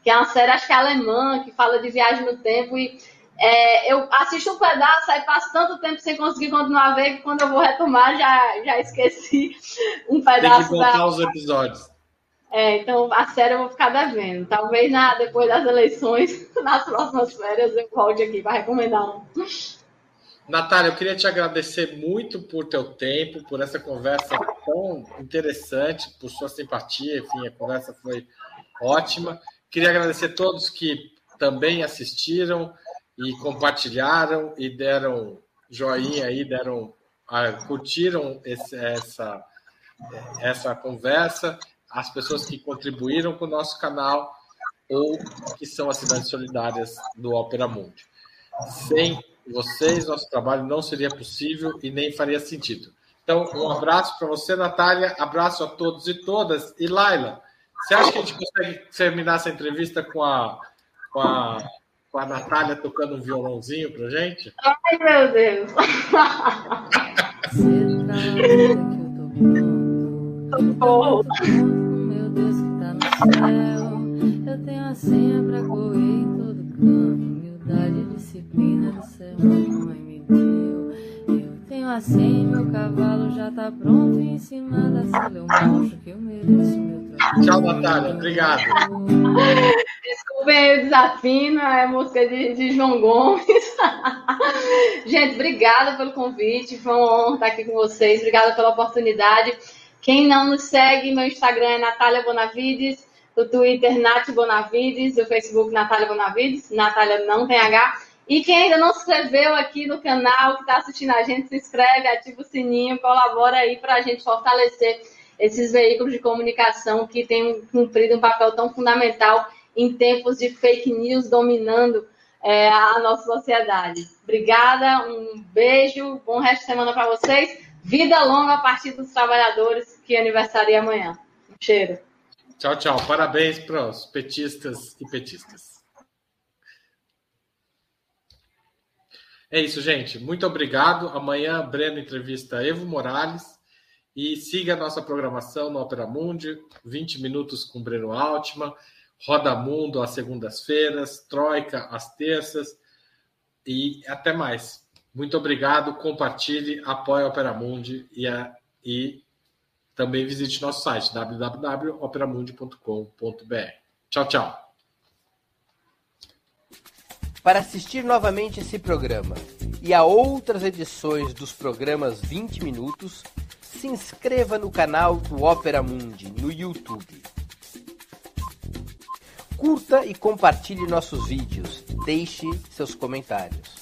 que é uma série, acho que é alemã, que fala de viagem no tempo e é, eu assisto um pedaço, aí passo tanto tempo sem conseguir continuar a ver que quando eu vou retomar já, já esqueci um pedaço. Tem que voltar da... os episódios. É, então a série eu vou ficar devendo. Talvez na, depois das eleições, nas próximas férias, eu volte aqui para recomendar um. Natália, eu queria te agradecer muito por teu tempo, por essa conversa tão interessante, por sua simpatia, enfim, a conversa foi ótima. Queria agradecer a todos que também assistiram e compartilharam e deram joinha aí, deram, ah, curtiram esse, essa, essa conversa, as pessoas que contribuíram com o nosso canal ou que são assinantes solidárias do Opera Mundi. Sem vocês, nosso trabalho não seria possível e nem faria sentido. Então, um abraço para você, Natália, abraço a todos e todas. E Laila, você acha que a gente consegue terminar essa entrevista com a, com a com a Natália tocando um violãozinho pra gente? Ai, meu Deus! Socorro! Meu Deus que tá no céu, eu tenho a senha pra correr em todo canto. Humildade e disciplina do céu, mamãe me deu. Eu tenho a senha, meu cavalo já tá pronto em cima da sala. Eu mostro que eu mereço meu trabalho. Tchau, Natália. Obrigado. Desculpem o desafio, é música de, de João Gomes. Gente, obrigada pelo convite. Foi uma honra estar aqui com vocês. Obrigada pela oportunidade. Quem não nos segue, meu Instagram é Natália Bonavides, o Twitter Nath Bonavides, o Facebook Natália Bonavides, Natália não tem H. E quem ainda não se inscreveu aqui no canal, que está assistindo a gente, se inscreve, ativa o sininho, colabora aí para a gente fortalecer esses veículos de comunicação que têm cumprido um papel tão fundamental em tempos de fake news dominando é, a nossa sociedade. Obrigada, um beijo, bom resto de semana para vocês. Vida longa a partir dos trabalhadores que aniversaria amanhã. Um cheiro. Tchau, tchau. Parabéns para os petistas e petistas. É isso, gente. Muito obrigado. Amanhã, Breno entrevista Evo Morales. E siga a nossa programação no Opera Mundi, 20 minutos com Breno Altman. Roda Mundo às segundas-feiras, Troika às terças e até mais. Muito obrigado, compartilhe, apoie a Opera Mundi e, a, e também visite nosso site www.operamundi.com.br. Tchau, tchau. Para assistir novamente esse programa e a outras edições dos programas 20 Minutos, se inscreva no canal do Opera Mundi no YouTube. Curta e compartilhe nossos vídeos. Deixe seus comentários.